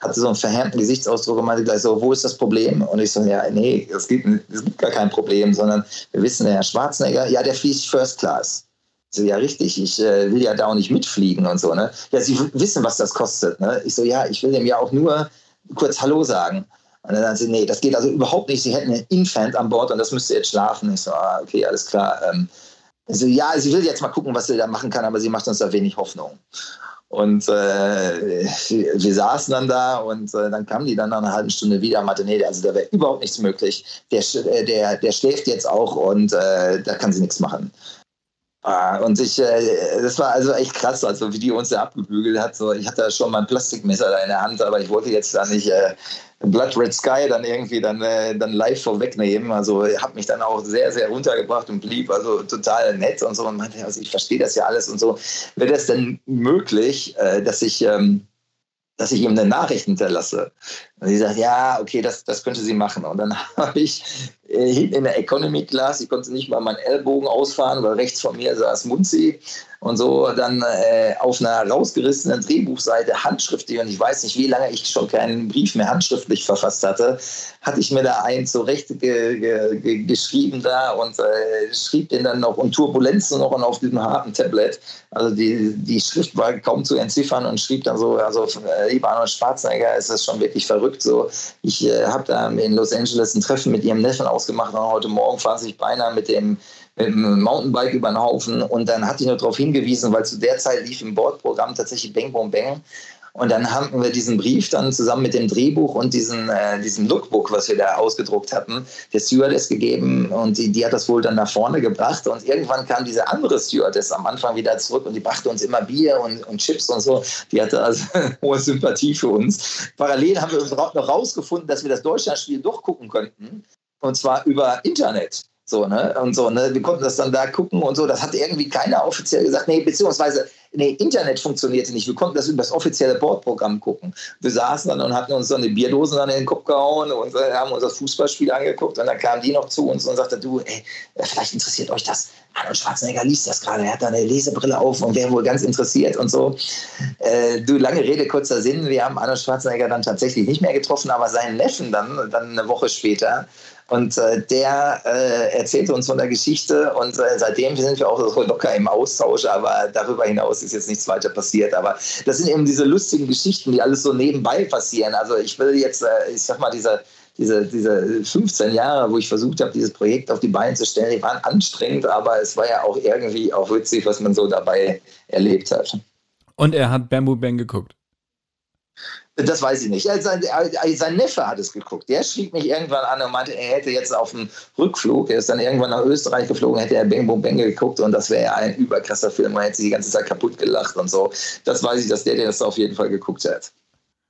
hatte so einen verhärmten Gesichtsausdruck und meinte gleich so, wo ist das Problem? Und ich so, ja, nee, es gibt, es gibt gar kein Problem, sondern wir wissen, der Herr Schwarzenegger, ja, der fliegt First Class. So, ja, richtig, ich äh, will ja da auch nicht mitfliegen und so, ne? Ja, Sie wissen, was das kostet, ne? Ich so, ja, ich will dem ja auch nur kurz Hallo sagen. Und dann sagt sie, nee, das geht also überhaupt nicht. Sie hätten einen Infant an Bord und das müsste jetzt schlafen. Ich so, ah, okay, alles klar. Ähm, so, ja, sie will jetzt mal gucken, was sie da machen kann, aber sie macht uns da wenig Hoffnung. Und äh, wir saßen dann da und äh, dann kam die dann nach einer halben Stunde wieder und meinte, nee, also da wäre überhaupt nichts möglich. Der, äh, der, der schläft jetzt auch und äh, da kann sie nichts machen. Ah, und ich, äh, das war also echt krass, also wie die uns da abgebügelt hat. So, ich hatte schon mal ein Plastikmesser da in der Hand, aber ich wollte jetzt da nicht äh, Blood Red Sky dann irgendwie dann, äh, dann live vorwegnehmen. Also habe mich dann auch sehr, sehr runtergebracht und blieb also total nett und so und meinte, also ich verstehe das ja alles und so. Wäre das denn möglich, äh, dass ich ähm, dass ich ihm eine Nachricht hinterlasse. Und sie sagt, ja, okay, das, das könnte sie machen. Und dann habe ich hinten in der Economy Class, ich konnte nicht mal meinen Ellbogen ausfahren, weil rechts von mir saß Munzi und so dann äh, auf einer rausgerissenen Drehbuchseite handschriftlich, und ich weiß nicht, wie lange ich schon keinen Brief mehr handschriftlich verfasst hatte, hatte ich mir da eins zurecht ge, ge, ge, geschrieben da und äh, schrieb den dann noch und Turbulenzen noch und auf diesem harten Tablet. Also die, die Schrift war kaum zu entziffern und schrieb dann so, also äh, lieber Arnold Schwarzenegger, ist das schon wirklich verrückt so. Ich äh, habe da in Los Angeles ein Treffen mit ihrem Neffen ausgemacht und heute Morgen fahren sich beinahe mit dem mit dem Mountainbike über den Haufen und dann hatte ich nur darauf hingewiesen, weil zu der Zeit lief im Bordprogramm tatsächlich Bang Boom Bang und dann haben wir diesen Brief dann zusammen mit dem Drehbuch und diesen, äh, diesem Lookbook, was wir da ausgedruckt hatten, der Stewardess gegeben und die, die hat das wohl dann nach vorne gebracht. Und irgendwann kam diese andere Stewardess am Anfang wieder zurück und die brachte uns immer Bier und, und Chips und so. Die hatte also hohe Sympathie für uns. Parallel haben wir uns noch rausgefunden, dass wir das Deutschlandspiel durchgucken könnten. Und zwar über Internet. So, ne? Und so, ne? Wir konnten das dann da gucken und so. Das hat irgendwie keiner offiziell gesagt. Nee, beziehungsweise nee, Internet funktionierte nicht. Wir konnten das über das offizielle Bordprogramm gucken. Wir saßen dann und hatten uns so eine Bierdose in den Kopf gehauen und haben uns das Fußballspiel angeguckt und dann kam die noch zu uns und sagte, du, ey, vielleicht interessiert euch das. Arnold Schwarzenegger liest das gerade, er hat da eine Lesebrille auf und wäre wohl ganz interessiert und so. Äh, du, lange Rede, kurzer Sinn, wir haben Arnold Schwarzenegger dann tatsächlich nicht mehr getroffen, aber seinen Neffen dann, dann eine Woche später und äh, der äh, erzählte uns von der Geschichte und äh, seitdem sind wir auch so locker im Austausch, aber darüber hinaus ist jetzt nichts weiter passiert. Aber das sind eben diese lustigen Geschichten, die alles so nebenbei passieren. Also ich will jetzt, äh, ich sag mal, diese, diese, diese 15 Jahre, wo ich versucht habe, dieses Projekt auf die Beine zu stellen, die waren anstrengend, aber es war ja auch irgendwie auch witzig, was man so dabei erlebt hat. Und er hat Bamboo Bang geguckt. Das weiß ich nicht. Sein, sein, Neffe hat es geguckt. Der schrieb mich irgendwann an und meinte, er hätte jetzt auf dem Rückflug, er ist dann irgendwann nach Österreich geflogen, hätte er Bang Boom Bang geguckt und das wäre ja ein überkrasser Film. Man hätte sich die ganze Zeit kaputt gelacht und so. Das weiß ich, dass der, der das auf jeden Fall geguckt hat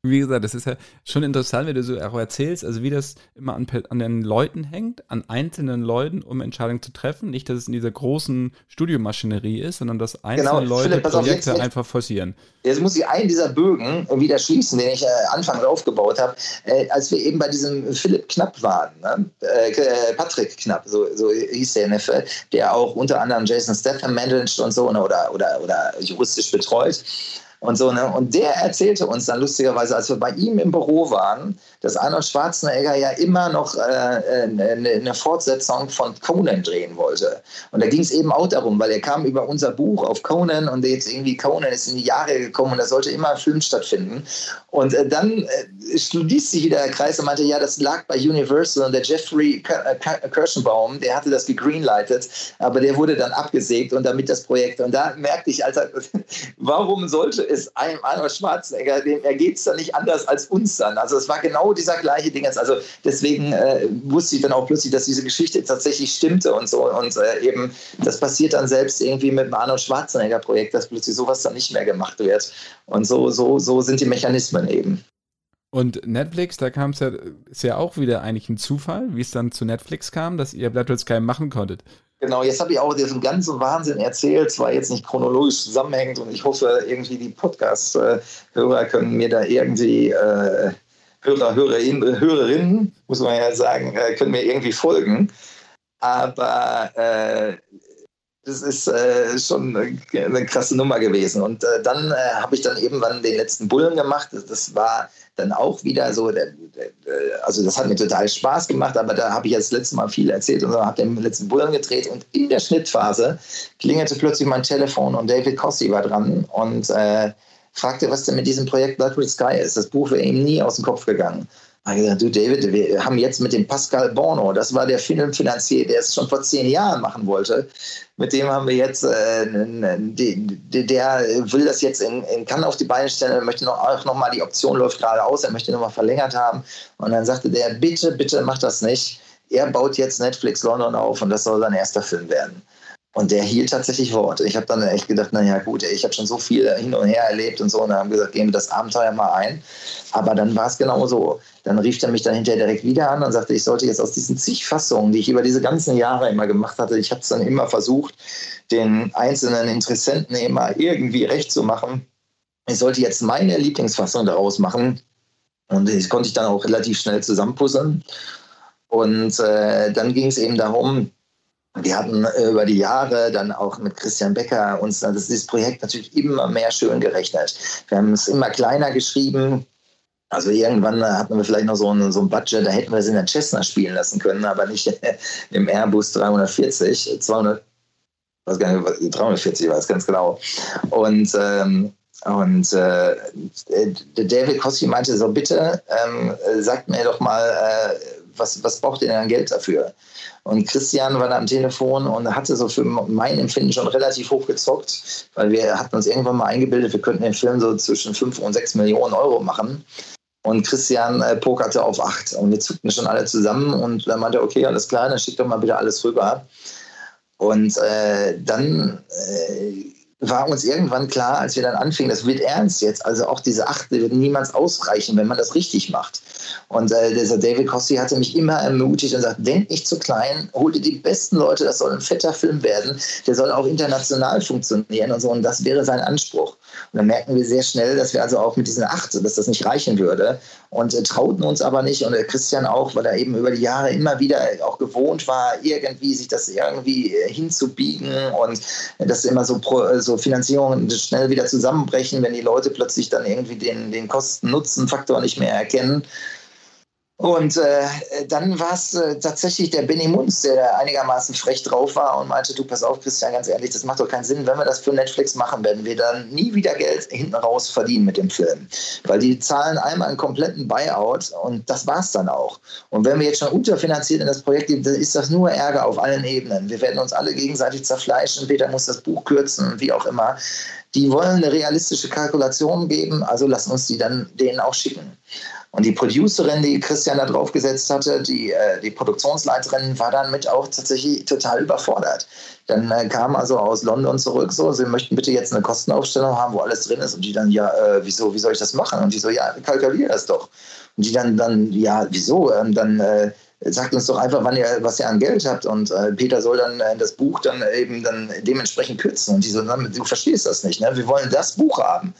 wie gesagt, das ist ja schon interessant, wie du so auch erzählst, also wie das immer an, an, den Leuten hängt, an einzelnen Leuten, um Entscheidungen zu treffen. Nicht, dass es in dieser großen Studiomaschinerie ist, sondern dass einzelne genau, Leute Philipp, Projekte auf, einfach forcieren. Jetzt muss ich einen dieser Bögen wieder schließen, den ich äh, anfangs aufgebaut habe, äh, als wir eben bei diesem Philipp Knapp waren, ne? äh, äh Patrick Knapp, so, so hieß der Neffe, der auch unter anderem Jason Statham managt und so ne, oder, oder, oder juristisch betreut und so. Ne? Und der erzählte uns dann lustigerweise, als wir bei ihm im Büro waren, dass Arnold Schwarzenegger ja immer noch äh, eine, eine, Fortsetzung von Conan drehen wollte. Und da ging es eben auch darum, weil er kam über unser Buch auf Conan und jetzt irgendwie Conan ist in die Jahre gekommen und da sollte immer ein Film stattfinden. Und äh, dann äh, schließt sich wieder der Kreis und meinte, ja, das lag bei Universal und der Jeffrey äh, Kirschenbaum, der hatte das gegreenlightet, aber der wurde dann abgesägt und damit das Projekt. Und da merkte ich, Alter, warum sollte es einem Arnold Schwarzenegger, dem ergeht es dann nicht anders als uns dann? Also es war genau dieser gleiche Ding. Also deswegen äh, wusste ich dann auch plötzlich, dass diese Geschichte tatsächlich stimmte und so. Und äh, eben, das passiert dann selbst irgendwie mit dem Arnold Schwarzenegger-Projekt, dass plötzlich sowas dann nicht mehr gemacht wird. Und so, so, so sind die Mechanismen eben. Und Netflix, da kam es ja, ist ja auch wieder eigentlich ein Zufall, wie es dann zu Netflix kam, dass ihr Red Sky machen konntet. Genau, jetzt habe ich auch diesen ganzen Wahnsinn erzählt, zwar jetzt nicht chronologisch zusammenhängend und ich hoffe, irgendwie die Podcast-Hörer können mir da irgendwie äh, Hörer, Hörerinnen, Hörerinnen, muss man ja sagen, äh, können mir irgendwie folgen. Aber äh, das ist äh, schon eine krasse Nummer gewesen. Und äh, dann äh, habe ich dann irgendwann den letzten Bullen gemacht. Das, war dann auch wieder so, der, der, also das hat mir total Spaß gemacht, aber da habe ich jetzt das letzte Mal viel erzählt und habe den letzten Bullen gedreht. Und in der Schnittphase klingelte plötzlich mein Telefon und David Cossi war dran und äh, fragte, was denn mit diesem Projekt Blood Red Sky ist. Das Buch wäre ihm nie aus dem Kopf gegangen. Habe gesagt, du David, wir haben jetzt mit dem Pascal Borno, das war der Filmfinanzier, der es schon vor zehn Jahren machen wollte. Mit dem haben wir jetzt, äh, der will das jetzt in, in Cannes auf die Beine stellen, er möchte noch, auch nochmal, die Option läuft gerade aus, er möchte nochmal verlängert haben. Und dann sagte der, bitte, bitte mach das nicht. Er baut jetzt Netflix London auf und das soll sein erster Film werden. Und der hielt tatsächlich Wort. Ich habe dann echt gedacht, naja gut, ich habe schon so viel hin und her erlebt und so. Und dann haben wir gesagt, gehen wir das Abenteuer mal ein. Aber dann war es genau so. Dann rief er mich dann hinterher direkt wieder an und sagte, ich sollte jetzt aus diesen zig Fassungen, die ich über diese ganzen Jahre immer gemacht hatte, ich habe es dann immer versucht, den einzelnen Interessenten immer irgendwie recht zu machen. Ich sollte jetzt meine Lieblingsfassung daraus machen. Und das konnte ich dann auch relativ schnell zusammenpuzzeln. Und äh, dann ging es eben darum, wir hatten über die Jahre dann auch mit Christian Becker uns das, dieses Projekt natürlich immer mehr schön gerechnet. Wir haben es immer kleiner geschrieben. Also irgendwann hatten wir vielleicht noch so ein, so ein Budget, da hätten wir es in der Cessna spielen lassen können, aber nicht im Airbus 340, 200, was gar nicht, 340 war es ganz genau. Und ähm, und äh, David Kossi meinte so, bitte ähm, sagt mir doch mal, äh, was, was braucht ihr denn an Geld dafür? Und Christian war da am Telefon und hatte so für mein Empfinden schon relativ hoch gezockt, weil wir hatten uns irgendwann mal eingebildet, wir könnten den Film so zwischen 5 und 6 Millionen Euro machen. Und Christian äh, pokerte auf 8. Und wir zuckten schon alle zusammen und dann meinte, okay, alles klar, dann schick doch mal bitte alles rüber. Und äh, dann äh, war uns irgendwann klar, als wir dann anfingen, das wird ernst jetzt. Also auch diese acht wird niemals ausreichen, wenn man das richtig macht. Und äh, dieser David Costy hatte mich immer ermutigt und sagt, denk nicht zu klein, hol dir die besten Leute, das soll ein fetter Film werden, der soll auch international funktionieren und so. Und das wäre sein Anspruch. Und dann merken wir sehr schnell, dass wir also auch mit diesen acht, dass das nicht reichen würde und äh, trauten uns aber nicht. Und der Christian auch, weil er eben über die Jahre immer wieder auch gewohnt war, irgendwie sich das irgendwie äh, hinzubiegen und dass immer so, Pro, so Finanzierungen schnell wieder zusammenbrechen, wenn die Leute plötzlich dann irgendwie den, den Kosten-Nutzen-Faktor nicht mehr erkennen. Und äh, dann war es äh, tatsächlich der Benny Munz, der da einigermaßen frech drauf war und meinte, du pass auf, Christian, ganz ehrlich, das macht doch keinen Sinn. Wenn wir das für Netflix machen, werden wir dann nie wieder Geld hinten raus verdienen mit dem Film. Weil die zahlen einmal einen kompletten Buyout und das war es dann auch. Und wenn wir jetzt schon unterfinanziert in das Projekt gehen, dann ist das nur Ärger auf allen Ebenen. Wir werden uns alle gegenseitig zerfleischen, Peter muss das Buch kürzen, wie auch immer. Die wollen eine realistische Kalkulation geben, also lassen uns die dann denen auch schicken. Und die Producerin, die Christian da drauf gesetzt hatte, die, äh, die Produktionsleiterin, war dann mit auch tatsächlich total überfordert. Dann äh, kam also aus London zurück, so, sie möchten bitte jetzt eine Kostenaufstellung haben, wo alles drin ist. Und die dann, ja, äh, wieso, wie soll ich das machen? Und die so, ja, kalkulier das doch. Und die dann, dann ja, wieso? Ähm, dann äh, sagt uns doch einfach, wann ihr, was ihr an Geld habt. Und äh, Peter soll dann äh, das Buch dann eben dann dementsprechend kürzen. Und die so, du verstehst das nicht, ne? Wir wollen das Buch haben.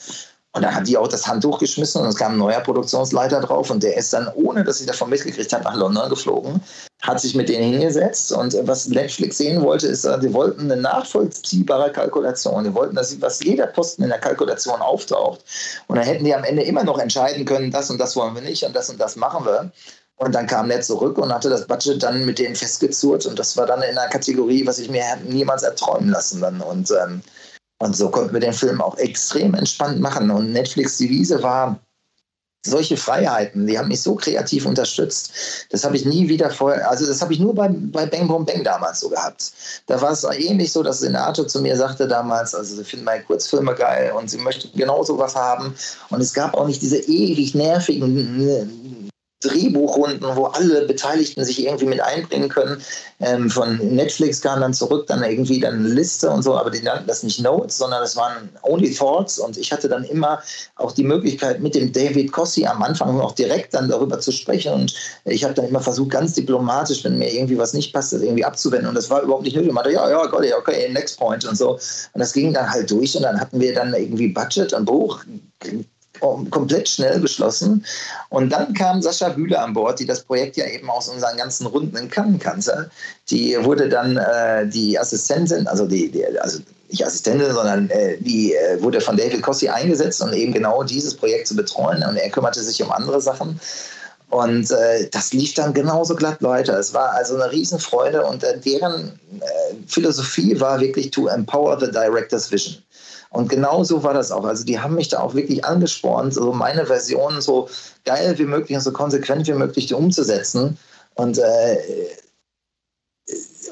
Und dann hat die auch das Handtuch geschmissen und es kam ein neuer Produktionsleiter drauf und der ist dann, ohne dass ich davon mitgekriegt habe, nach London geflogen, hat sich mit denen hingesetzt und was Netflix sehen wollte, ist, sie wollten eine nachvollziehbare Kalkulation. Die wollten, dass was jeder Posten in der Kalkulation auftaucht. Und dann hätten die am Ende immer noch entscheiden können, das und das wollen wir nicht und das und das machen wir. Und dann kam er zurück und hatte das Budget dann mit denen festgezurrt und das war dann in einer Kategorie, was ich mir niemals erträumen lassen dann. Und ähm, und so konnten wir den Film auch extrem entspannt machen. Und Netflix Devise war solche Freiheiten, die haben mich so kreativ unterstützt. Das habe ich nie wieder vorher, also das habe ich nur bei, bei Bang Boom Bang damals so gehabt. Da war es ähnlich so, dass Senator zu mir sagte damals, also sie finden meine Kurzfilme geil und sie möchten genau sowas haben. Und es gab auch nicht diese ewig nervigen Drehbuchrunden, wo alle Beteiligten sich irgendwie mit einbringen können. Ähm, von Netflix kam dann zurück, dann irgendwie dann eine Liste und so, aber die nannten das nicht Notes, sondern das waren Only Thoughts und ich hatte dann immer auch die Möglichkeit, mit dem David Cossi am Anfang auch direkt dann darüber zu sprechen und ich habe dann immer versucht, ganz diplomatisch, wenn mir irgendwie was nicht passt, das irgendwie abzuwenden und das war überhaupt nicht nötig. Ich meinte, ja, ja, Gott, okay, next point und so. Und das ging dann halt durch und dann hatten wir dann irgendwie Budget und Buch komplett schnell beschlossen. Und dann kam Sascha Bühle an Bord, die das Projekt ja eben aus unseren ganzen Runden in Cannes kannte. Die wurde dann äh, die Assistentin, also die, die, also nicht Assistentin, sondern äh, die äh, wurde von David Cossi eingesetzt, um eben genau dieses Projekt zu betreuen. Und er kümmerte sich um andere Sachen. Und äh, das lief dann genauso glatt weiter. Es war also eine Riesenfreude und äh, deren äh, Philosophie war wirklich to empower the director's vision. Und genau so war das auch. Also die haben mich da auch wirklich angespornt, so meine Version so geil wie möglich und so konsequent wie möglich umzusetzen. Und äh,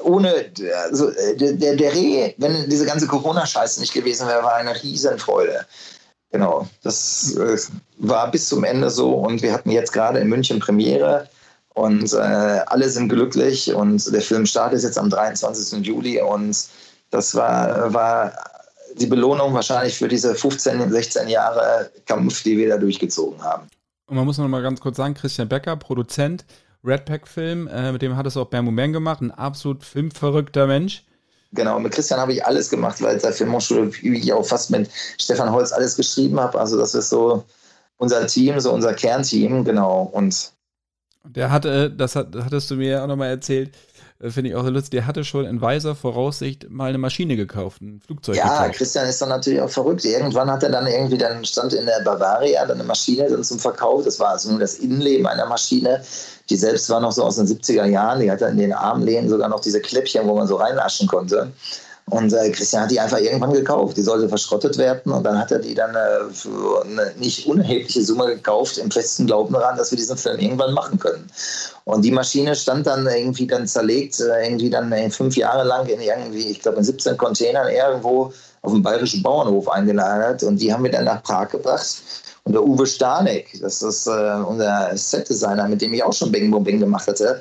ohne, also der, der Reh, wenn diese ganze Corona-Scheiße nicht gewesen wäre, war eine Riesenfreude. Genau, das äh, war bis zum Ende so und wir hatten jetzt gerade in München Premiere und äh, alle sind glücklich und der Film startet jetzt am 23. Juli und das war, war die Belohnung wahrscheinlich für diese 15, 16 Jahre Kampf, die wir da durchgezogen haben. Und man muss noch mal ganz kurz sagen, Christian Becker, Produzent, Red Pack Film, äh, mit dem hat es auch Bam Bang gemacht, ein absolut filmverrückter Mensch. Genau, mit Christian habe ich alles gemacht, weil der Filmhochschule, ich auch fast mit Stefan Holz alles geschrieben habe. Also das ist so unser Team, so unser Kernteam, genau. Und der hatte, das hat, hattest du mir auch nochmal erzählt, äh, finde ich auch sehr lustig, der hatte schon in weiser Voraussicht mal eine Maschine gekauft, ein Flugzeug ja, gekauft. Christian ist dann natürlich auch verrückt. Irgendwann hat er dann irgendwie, dann stand in der Bavaria dann eine Maschine dann zum Verkauf. Das war also nur das Innenleben einer Maschine. Die selbst war noch so aus den 70er Jahren. Die hatte in den Armlehnen sogar noch diese Kläppchen, wo man so reinlaschen konnte. Und äh, Christian hat die einfach irgendwann gekauft. Die sollte verschrottet werden und dann hat er die dann äh, für eine nicht unerhebliche Summe gekauft, im festen Glauben daran, dass wir diesen Film irgendwann machen können. Und die Maschine stand dann irgendwie dann zerlegt, äh, irgendwie dann fünf Jahre lang in irgendwie, ich glaube in 17 Containern irgendwo auf dem bayerischen Bauernhof eingelagert und die haben wir dann nach Prag gebracht. Und der Uwe Stanek, das ist äh, unser Set-Designer, mit dem ich auch schon Bing Boom Bing gemacht hatte,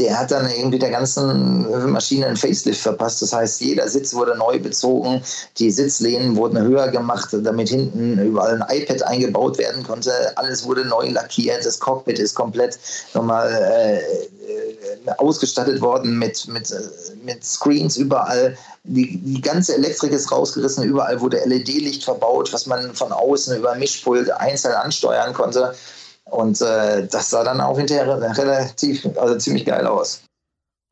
der hat dann irgendwie der ganzen Maschine ein Facelift verpasst. Das heißt, jeder Sitz wurde neu bezogen, die Sitzlehnen wurden höher gemacht, damit hinten überall ein iPad eingebaut werden konnte. Alles wurde neu lackiert, das Cockpit ist komplett nochmal äh, äh ausgestattet worden mit, mit, äh, mit Screens überall. Die, die ganze Elektrik ist rausgerissen, überall wurde LED-Licht verbaut, was man von außen über Mischpult einzeln ansteuern konnte. Und äh, das sah dann auch hinterher relativ, also ziemlich geil aus.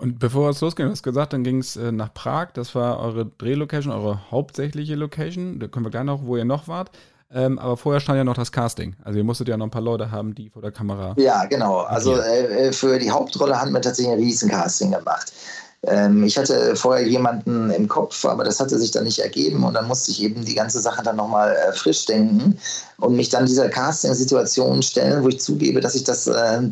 Und bevor es losging, du hast gesagt, dann ging es äh, nach Prag. Das war eure Drehlocation, eure hauptsächliche Location. Da können wir gleich noch, wo ihr noch wart. Ähm, aber vorher stand ja noch das Casting. Also ihr musstet ja noch ein paar Leute haben, die vor der Kamera. Ja, genau. Also äh, für die Hauptrolle haben wir tatsächlich ein Riesencasting gemacht. Ähm, ich hatte vorher jemanden im Kopf, aber das hatte sich dann nicht ergeben und dann musste ich eben die ganze Sache dann nochmal äh, frisch denken und mich dann dieser Casting-Situation stellen, wo ich zugebe, dass ich das äh,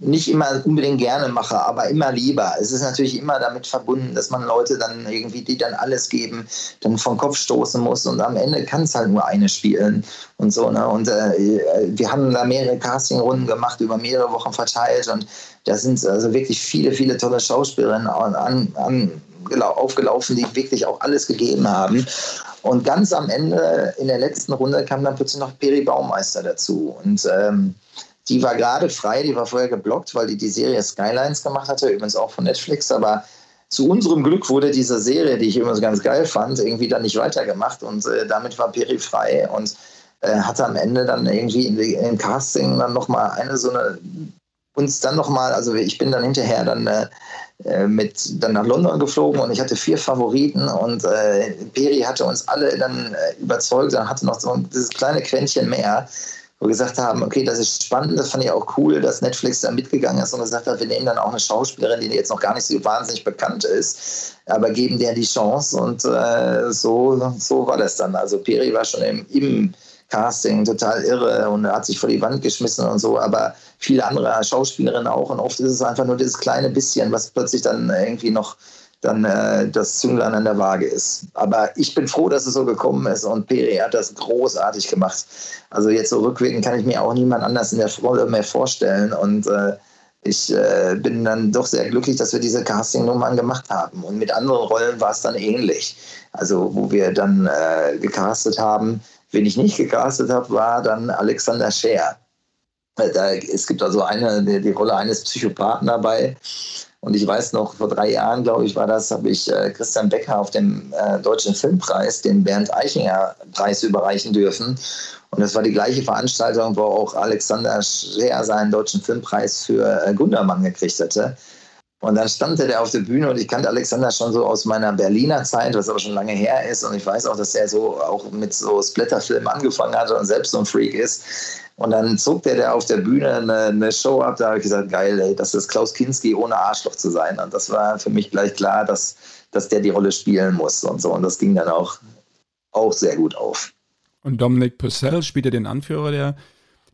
nicht immer unbedingt gerne mache, aber immer lieber. Es ist natürlich immer damit verbunden, dass man Leute dann irgendwie, die dann alles geben, dann vom Kopf stoßen muss und am Ende kann es halt nur eine spielen und so. Ne? Und äh, wir haben da mehrere Castingrunden gemacht, über mehrere Wochen verteilt und da sind also wirklich viele, viele tolle Schauspielerinnen an, an, aufgelaufen, die wirklich auch alles gegeben haben. Und ganz am Ende, in der letzten Runde, kam dann plötzlich noch Peri Baumeister dazu. Und ähm, die war gerade frei, die war vorher geblockt, weil die die Serie Skylines gemacht hatte, übrigens auch von Netflix, aber zu unserem Glück wurde diese Serie, die ich immer so ganz geil fand, irgendwie dann nicht weitergemacht. Und äh, damit war Peri frei und äh, hatte am Ende dann irgendwie im Casting dann nochmal eine so eine uns dann nochmal, also ich bin dann hinterher dann äh, äh, mit dann nach London geflogen und ich hatte vier Favoriten und äh, Peri hatte uns alle dann äh, überzeugt, dann hatte noch so dieses kleine Quäntchen mehr, wo wir gesagt haben, okay, das ist spannend, das fand ich auch cool, dass Netflix da mitgegangen ist und gesagt hat, wir nehmen dann auch eine Schauspielerin, die jetzt noch gar nicht so wahnsinnig bekannt ist, aber geben der die Chance und äh, so, so war das dann. Also Peri war schon im, im Casting total irre und hat sich vor die Wand geschmissen und so, aber viele andere Schauspielerinnen auch und oft ist es einfach nur dieses kleine bisschen, was plötzlich dann irgendwie noch dann äh, das Zünglein an der Waage ist. Aber ich bin froh, dass es so gekommen ist und Peri hat das großartig gemacht. Also jetzt so rückwirkend kann ich mir auch niemand anders in der Rolle mehr vorstellen und äh, ich äh, bin dann doch sehr glücklich, dass wir diese Casting-Nummern gemacht haben. Und mit anderen Rollen war es dann ähnlich. Also wo wir dann äh, gecastet haben, Wen ich nicht gecastet habe, war dann Alexander Scher. Äh, da, es gibt also eine, die, die, Rolle eines Psychopathen dabei. Und ich weiß noch, vor drei Jahren, glaube ich, war das, habe ich äh, Christian Becker auf dem äh, Deutschen Filmpreis, den Bernd Eichinger Preis überreichen dürfen. Und das war die gleiche Veranstaltung, wo auch Alexander Scher seinen Deutschen Filmpreis für äh, Gundermann gekriegt hatte. Und dann stand er auf der Bühne und ich kannte Alexander schon so aus meiner Berliner Zeit, was aber schon lange her ist. Und ich weiß auch, dass er so auch mit so Splatterfilmen angefangen hat und selbst so ein Freak ist. Und dann zog der da auf der Bühne eine, eine Show ab. Da habe ich gesagt, geil, ey, das ist Klaus Kinski ohne Arschloch zu sein. Und das war für mich gleich klar, dass, dass der die Rolle spielen muss und so. Und das ging dann auch, auch sehr gut auf. Und Dominic Purcell spielte den Anführer der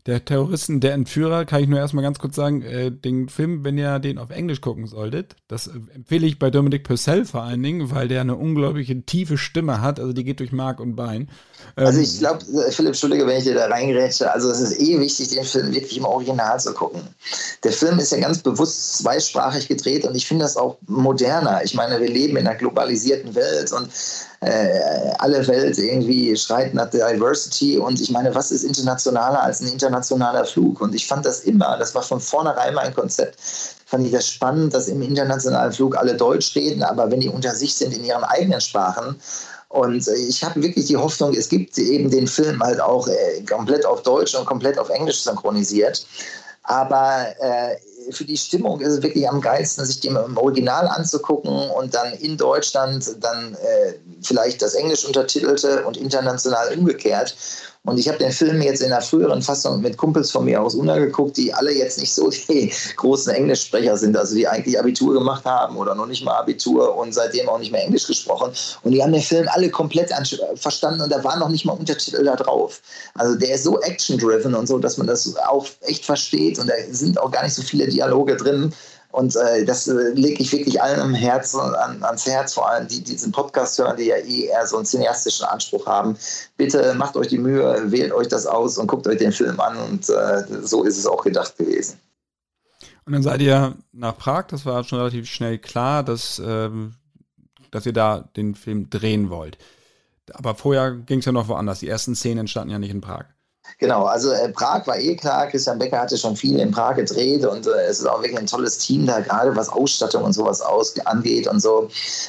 der Terroristen, der Entführer, kann ich nur erstmal ganz kurz sagen, äh, den Film, wenn ihr den auf Englisch gucken solltet, das empfehle ich bei Dominic Purcell vor allen Dingen, weil der eine unglaubliche tiefe Stimme hat, also die geht durch Mark und Bein. Ähm, also ich glaube, Philipp, Entschuldige, wenn ich dir da reingerätsche, also es ist eh wichtig, den Film wirklich im Original zu gucken. Der Film ist ja ganz bewusst zweisprachig gedreht und ich finde das auch moderner. Ich meine, wir leben in einer globalisierten Welt und äh, alle Welt irgendwie schreit nach Diversity und ich meine, was ist internationaler als ein internationaler Flug? Und ich fand das immer, das war von vornherein mein Konzept, fand ich das spannend, dass im internationalen Flug alle Deutsch reden, aber wenn die unter sich sind in ihren eigenen Sprachen, und ich habe wirklich die Hoffnung, es gibt eben den Film halt auch äh, komplett auf Deutsch und komplett auf Englisch synchronisiert. Aber äh, für die Stimmung ist es wirklich am geilsten, sich die im Original anzugucken und dann in Deutschland dann äh, vielleicht das Englisch untertitelte und international umgekehrt. Und ich habe den Film jetzt in der früheren Fassung mit Kumpels von mir aus Unna geguckt, die alle jetzt nicht so die großen Englischsprecher sind, also die eigentlich Abitur gemacht haben oder noch nicht mal Abitur und seitdem auch nicht mehr Englisch gesprochen. Und die haben den Film alle komplett verstanden und da waren noch nicht mal Untertitel da drauf. Also der ist so action-driven und so, dass man das auch echt versteht und da sind auch gar nicht so viele Dialoge drin. Und äh, das äh, lege ich wirklich allen am Herzen, an, ans Herz, vor allem die, die diesen Podcast hören, die ja eh eher so einen cineastischen Anspruch haben. Bitte macht euch die Mühe, wählt euch das aus und guckt euch den Film an. Und äh, so ist es auch gedacht gewesen. Und dann seid ihr nach Prag, das war schon relativ schnell klar, dass, ähm, dass ihr da den Film drehen wollt. Aber vorher ging es ja noch woanders. Die ersten Szenen entstanden ja nicht in Prag. Genau, also äh, Prag war eh klar. Christian Becker hatte schon viel in Prag gedreht und äh, es ist auch wirklich ein tolles Team da, gerade was Ausstattung und sowas aus, angeht und so.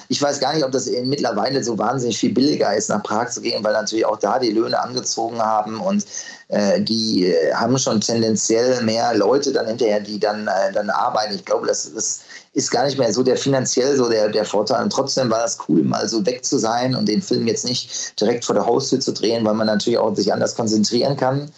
Ich weiß gar nicht, ob das mittlerweile so wahnsinnig viel billiger ist, nach Prag zu gehen, weil natürlich auch da die Löhne angezogen haben und äh, die äh, haben schon tendenziell mehr Leute dann hinterher, die dann, äh, dann arbeiten. Ich glaube, das ist ist gar nicht mehr so der finanziell so der, der Vorteil. Und trotzdem war das cool, mal so weg zu sein und den Film jetzt nicht direkt vor der Haustür zu drehen, weil man natürlich auch sich anders konzentrieren kann.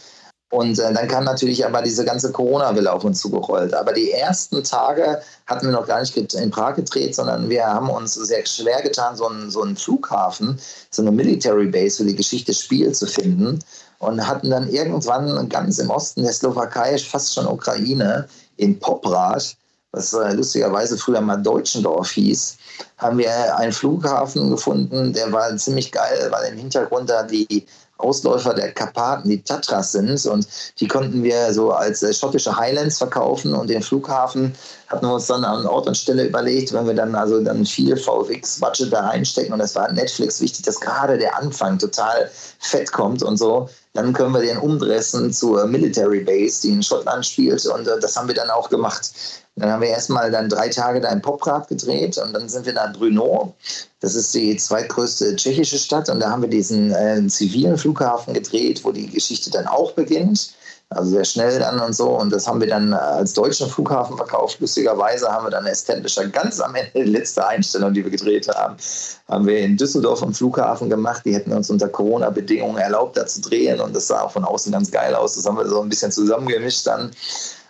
Und äh, dann kam natürlich aber diese ganze Corona-Welle auf uns zugerollt. Aber die ersten Tage hatten wir noch gar nicht in Prag gedreht, sondern wir haben uns sehr schwer getan, so einen, so einen Flughafen, so eine Military Base für die Geschichte Spiel zu finden. Und hatten dann irgendwann ganz im Osten der Slowakei, fast schon Ukraine, in Poprad, was äh, lustigerweise früher mal Deutschendorf hieß, haben wir einen Flughafen gefunden, der war ziemlich geil, weil im Hintergrund da die Ausläufer der Karpaten, die Tatras sind und die konnten wir so als äh, schottische Highlands verkaufen und den Flughafen hatten wir uns dann an Ort und Stelle überlegt, wenn wir dann also dann viel VFX-Budget da reinstecken und es war Netflix wichtig, dass gerade der Anfang total fett kommt und so, dann können wir den umdressen zur Military Base, die in Schottland spielt und äh, das haben wir dann auch gemacht. Dann haben wir erstmal dann drei Tage da in Poprad gedreht und dann sind wir nach Brno. Das ist die zweitgrößte tschechische Stadt und da haben wir diesen äh, zivilen Flughafen gedreht, wo die Geschichte dann auch beginnt. Also sehr schnell dann und so. Und das haben wir dann äh, als deutschen Flughafen verkauft. Lustigerweise haben wir dann Establisher ganz am Ende, die letzte Einstellung, die wir gedreht haben, haben wir in Düsseldorf am Flughafen gemacht. Die hätten uns unter Corona-Bedingungen erlaubt, da zu drehen. Und das sah auch von außen ganz geil aus. Das haben wir so ein bisschen zusammengemischt dann.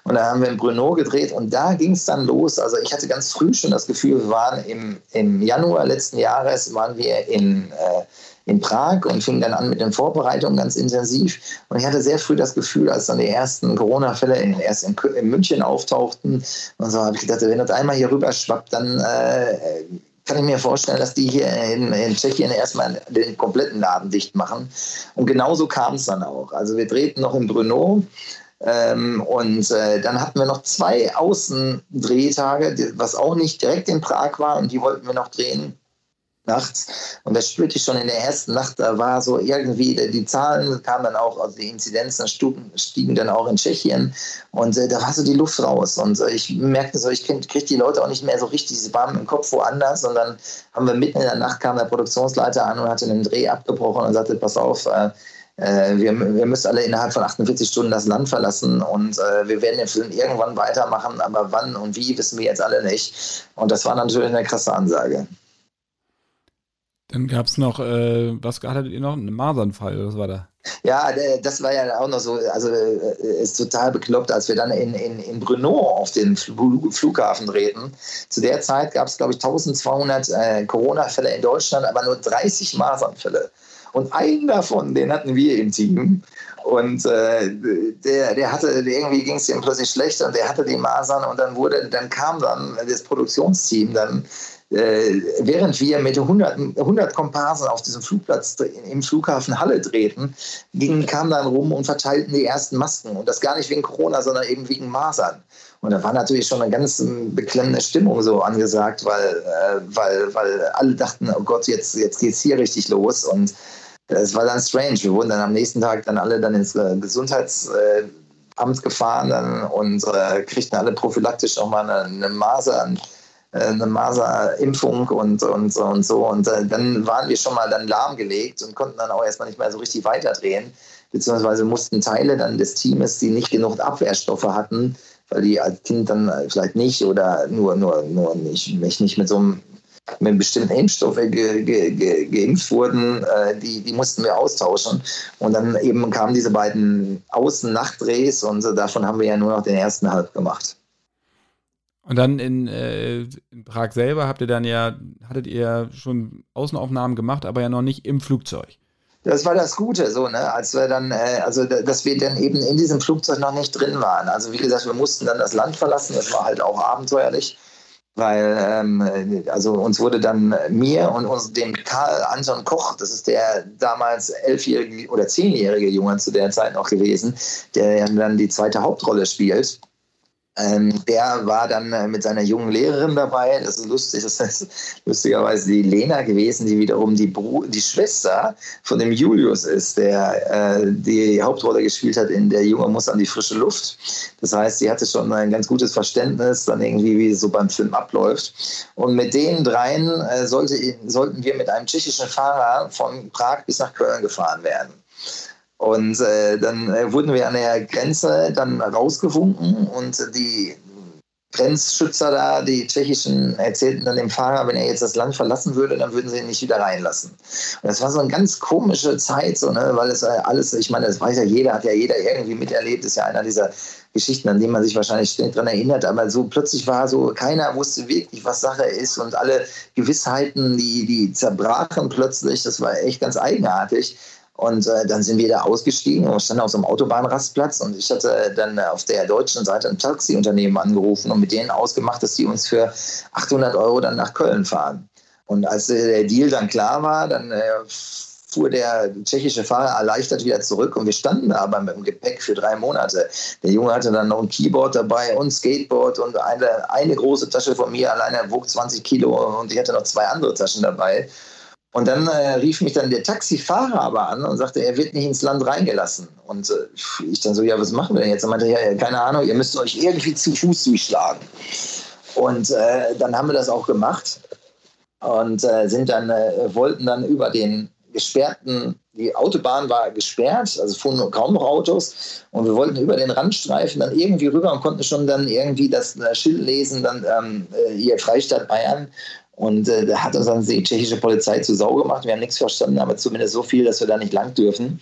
Und da haben wir in Brno gedreht und da ging es dann los. Also ich hatte ganz früh schon das Gefühl, wir waren im, im Januar letzten Jahres, waren wir in, äh, in Prag und fingen dann an mit den Vorbereitungen ganz intensiv. Und ich hatte sehr früh das Gefühl, als dann die ersten Corona-Fälle erst in, in, München auftauchten, und so habe ich gedacht, wenn das einmal hier rüber schwappt, dann äh, kann ich mir vorstellen, dass die hier in, in, Tschechien erstmal den kompletten Laden dicht machen. Und genauso kam es dann auch. Also wir drehten noch in Brno ähm, und äh, dann hatten wir noch zwei Außendrehtage, was auch nicht direkt in Prag war und die wollten wir noch drehen nachts. Und das spürte ich schon in der ersten Nacht, da war so irgendwie, die Zahlen kamen dann auch, also die Inzidenzen stiegen, stiegen dann auch in Tschechien und äh, da war so die Luft raus. Und äh, ich merkte so, ich kriege krieg die Leute auch nicht mehr so richtig, sie waren im Kopf woanders, sondern haben wir mitten in der Nacht kam der Produktionsleiter an und hatte einen Dreh abgebrochen und sagte, pass auf, äh, äh, wir, wir müssen alle innerhalb von 48 Stunden das Land verlassen und äh, wir werden den Film irgendwann weitermachen, aber wann und wie wissen wir jetzt alle nicht. Und das war natürlich eine krasse Ansage. Dann gab es noch, äh, was hattet ihr noch? Einen Masernfall, was war da? Ja, das war ja auch noch so, also äh, ist total bekloppt, als wir dann in, in, in Brno auf den Flughafen drehten. Zu der Zeit gab es, glaube ich, 1200 äh, Corona-Fälle in Deutschland, aber nur 30 Masernfälle. Und einen davon, den hatten wir im Team. Und äh, der, der hatte, irgendwie ging es ihm plötzlich schlecht und der hatte die Masern und dann wurde, dann kam dann das Produktionsteam dann äh, während wir mit 100, 100 Komparsen auf diesem Flugplatz im Flughafen Halle drehten, gingen, kamen dann rum und verteilten die ersten Masken. Und das gar nicht wegen Corona, sondern eben wegen Masern. Und da war natürlich schon eine ganz beklemmende Stimmung so angesagt, weil, äh, weil, weil alle dachten, oh Gott, jetzt, jetzt geht es hier richtig los. Und es war dann strange. Wir wurden dann am nächsten Tag dann alle dann ins äh, Gesundheitsamt gefahren dann und äh, kriegten alle prophylaktisch nochmal eine, eine äh, eine Maserimpfung und, und, und so. Und dann waren wir schon mal dann lahmgelegt und konnten dann auch erstmal nicht mehr so richtig weiterdrehen. Beziehungsweise mussten Teile dann des Teams, die nicht genug Abwehrstoffe hatten, weil die als Kind dann vielleicht nicht oder nur, nur, nur nicht, nicht mit so einem mit bestimmten Impfstoffe ge, ge, ge, geimpft wurden, äh, die, die mussten wir austauschen. Und dann eben kamen diese beiden Außen-Nachtdrehs und davon haben wir ja nur noch den ersten halb gemacht. Und dann in, äh, in, Prag selber habt ihr dann ja, hattet ihr schon Außenaufnahmen gemacht, aber ja noch nicht im Flugzeug. Das war das Gute, so, ne, als wir dann, äh, also dass wir dann eben in diesem Flugzeug noch nicht drin waren. Also wie gesagt, wir mussten dann das Land verlassen, das war halt auch abenteuerlich weil ähm, also uns wurde dann mir und uns dem Karl Anton Koch, das ist der damals elfjährige oder zehnjährige Junge zu der Zeit noch gewesen, der dann die zweite Hauptrolle spielt. Ähm, der war dann äh, mit seiner jungen Lehrerin dabei. Das ist lustig. Das ist lustigerweise die Lena gewesen, die wiederum die, Bru die Schwester von dem Julius ist, der äh, die Hauptrolle gespielt hat in Der Junge muss an die frische Luft. Das heißt, sie hatte schon ein ganz gutes Verständnis, dann irgendwie, wie es so beim Film abläuft. Und mit den dreien äh, sollte, sollten wir mit einem tschechischen Fahrer von Prag bis nach Köln gefahren werden. Und äh, dann äh, wurden wir an der Grenze dann rausgewunken und die Grenzschützer da, die tschechischen, erzählten dann dem Fahrer, wenn er jetzt das Land verlassen würde, dann würden sie ihn nicht wieder reinlassen. Und das war so eine ganz komische Zeit, so, ne, weil es äh, alles, ich meine, das weiß ja jeder, hat ja jeder irgendwie miterlebt, ist ja einer dieser Geschichten, an denen man sich wahrscheinlich ständig dran erinnert, aber so plötzlich war so, keiner wusste wirklich, was Sache ist und alle Gewissheiten, die, die zerbrachen plötzlich, das war echt ganz eigenartig. Und äh, dann sind wir da ausgestiegen und standen auf so einem Autobahnrastplatz und ich hatte dann auf der deutschen Seite ein Taxiunternehmen angerufen und mit denen ausgemacht, dass die uns für 800 Euro dann nach Köln fahren. Und als äh, der Deal dann klar war, dann äh, fuhr der tschechische Fahrer erleichtert wieder zurück und wir standen da aber mit dem Gepäck für drei Monate. Der Junge hatte dann noch ein Keyboard dabei und Skateboard und eine, eine große Tasche von mir alleine wog 20 Kilo und ich hatte noch zwei andere Taschen dabei. Und dann äh, rief mich dann der Taxifahrer aber an und sagte, er wird nicht ins Land reingelassen. Und äh, ich dann so, ja, was machen wir denn jetzt? Und meinte, ja, keine Ahnung, ihr müsst euch irgendwie zu Fuß durchschlagen. Und äh, dann haben wir das auch gemacht und äh, sind dann, äh, wollten dann über den gesperrten, die Autobahn war gesperrt, also fuhren kaum noch Autos und wir wollten über den Randstreifen dann irgendwie rüber und konnten schon dann irgendwie das äh, Schild lesen, dann ähm, hier Freistaat Bayern und äh, da hat uns dann die tschechische Polizei zu Sau gemacht. Wir haben nichts verstanden, aber zumindest so viel, dass wir da nicht lang dürfen.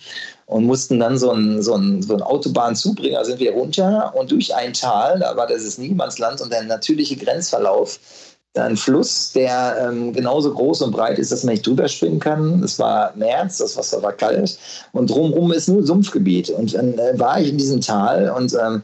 Und mussten dann so einen so so ein Autobahnzubringer sind wir runter und durch ein Tal, da war das ist Niemandsland und der natürliche Grenzverlauf, ein Fluss, der ähm, genauso groß und breit ist, dass man nicht drüber springen kann. Es war März, das Wasser war kalt und drumherum ist nur Sumpfgebiet. Und dann äh, war ich in diesem Tal und ähm, äh,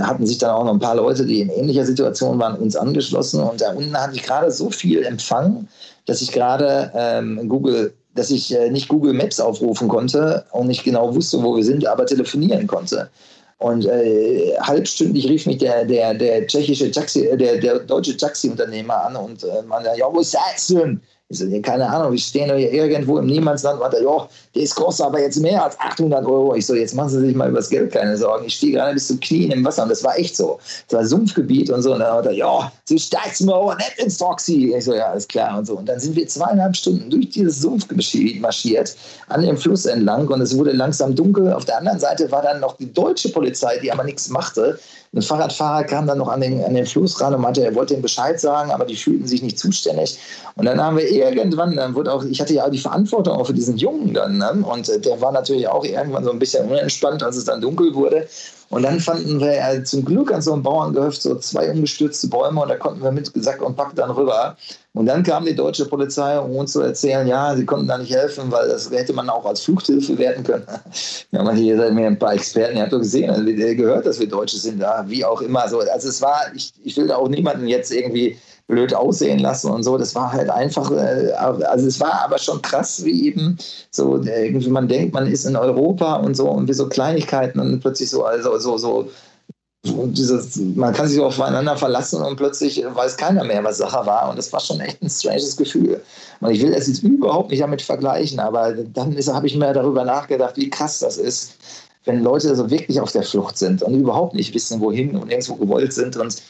hatten sich dann auch noch ein paar Leute, die in ähnlicher Situation waren, uns angeschlossen. Und da unten hatte ich gerade so viel Empfang, dass ich gerade ähm, Google, dass ich äh, nicht Google Maps aufrufen konnte und nicht genau wusste, wo wir sind, aber telefonieren konnte. Und äh, halbstündlich rief mich der, der, der tschechische Taxi, äh, der, der deutsche Taxiunternehmer an und äh, meinte, ja, wo ist das denn? Ich so, keine Ahnung, wir stehen hier irgendwo im Niemandsland. Und er, ja, das kostet aber jetzt mehr als 800 Euro. Ich so, jetzt machen Sie sich mal über das Geld keine Sorgen. Ich stehe gerade bis zum Knien im Wasser und das war echt so. Das war Sumpfgebiet und so. Und dann hat er, ja, Sie steigst mir aber nicht ins Taxi. Ich so, ja, alles klar und so. Und dann sind wir zweieinhalb Stunden durch dieses Sumpfgebiet marschiert, an dem Fluss entlang und es wurde langsam dunkel. Auf der anderen Seite war dann noch die deutsche Polizei, die aber nichts machte. Ein Fahrradfahrer kam dann noch an den, an den Fluss ran und meinte, er wollte ihm Bescheid sagen, aber die fühlten sich nicht zuständig. Und dann haben wir irgendwann, dann wurde auch, ich hatte ja auch die Verantwortung auch für diesen Jungen dann, ne? und äh, der war natürlich auch irgendwann so ein bisschen unentspannt, als es dann dunkel wurde. Und dann fanden wir ja zum Glück an so einem Bauerngehöft so zwei umgestürzte Bäume und da konnten wir mit Sack und Pack dann rüber. Und dann kam die deutsche Polizei, um uns zu erzählen, ja, sie konnten da nicht helfen, weil das hätte man auch als Fluchthilfe werden können. Ja, man hier seid mir ein paar Experten, ihr habt doch gesehen, also, gehört, dass wir Deutsche sind, ja, wie auch immer. So, also es war, ich, ich will da auch niemanden jetzt irgendwie blöd aussehen lassen und so. Das war halt einfach, äh, also es war aber schon krass, wie eben so, irgendwie man denkt, man ist in Europa und so und wie so Kleinigkeiten und plötzlich so, also so, so dieses, man kann sich so aufeinander verlassen und plötzlich weiß keiner mehr, was Sache war. Und das war schon echt ein stranges Gefühl. Und ich will das jetzt überhaupt nicht damit vergleichen, aber dann habe ich mir darüber nachgedacht, wie krass das ist, wenn Leute so wirklich auf der Flucht sind und überhaupt nicht wissen, wohin und irgendwo gewollt sind. Und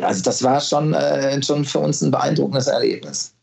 also das war schon, äh, schon für uns ein beeindruckendes Erlebnis.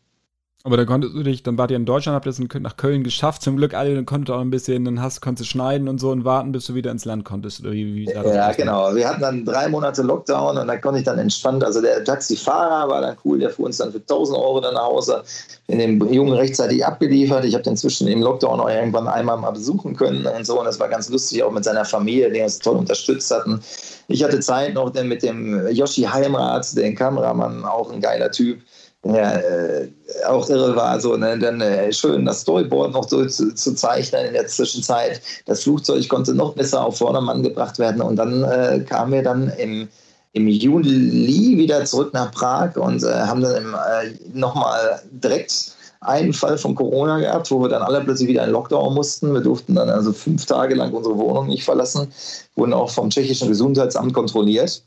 Aber dann konntest du dich, dann wart ihr in Deutschland, habt ihr es nach Köln geschafft, zum Glück alle, dann konntest du auch ein bisschen, dann hast, konntest du schneiden und so und warten, bis du wieder ins Land konntest. Oder wie, wie ja, genau. Wir hatten dann drei Monate Lockdown und da konnte ich dann entspannt, also der Taxifahrer war dann cool, der fuhr uns dann für 1000 Euro dann nach Hause, in den Jungen rechtzeitig abgeliefert. Ich habe den zwischen im Lockdown auch irgendwann einmal mal besuchen können und so und das war ganz lustig, auch mit seiner Familie, die uns toll unterstützt hatten. Ich hatte Zeit noch mit dem Yoshi Heimrath, den Kameramann, auch ein geiler Typ ja, äh, auch irre war, so ne, dann äh, schön das Storyboard noch so zu, zu, zeichnen in der Zwischenzeit. Das Flugzeug konnte noch besser auf Vordermann gebracht werden und dann äh, kamen wir dann im, im Juli wieder zurück nach Prag und äh, haben dann äh, nochmal direkt einen Fall von Corona gehabt, wo wir dann alle plötzlich wieder in Lockdown mussten. Wir durften dann also fünf Tage lang unsere Wohnung nicht verlassen, wurden auch vom tschechischen Gesundheitsamt kontrolliert.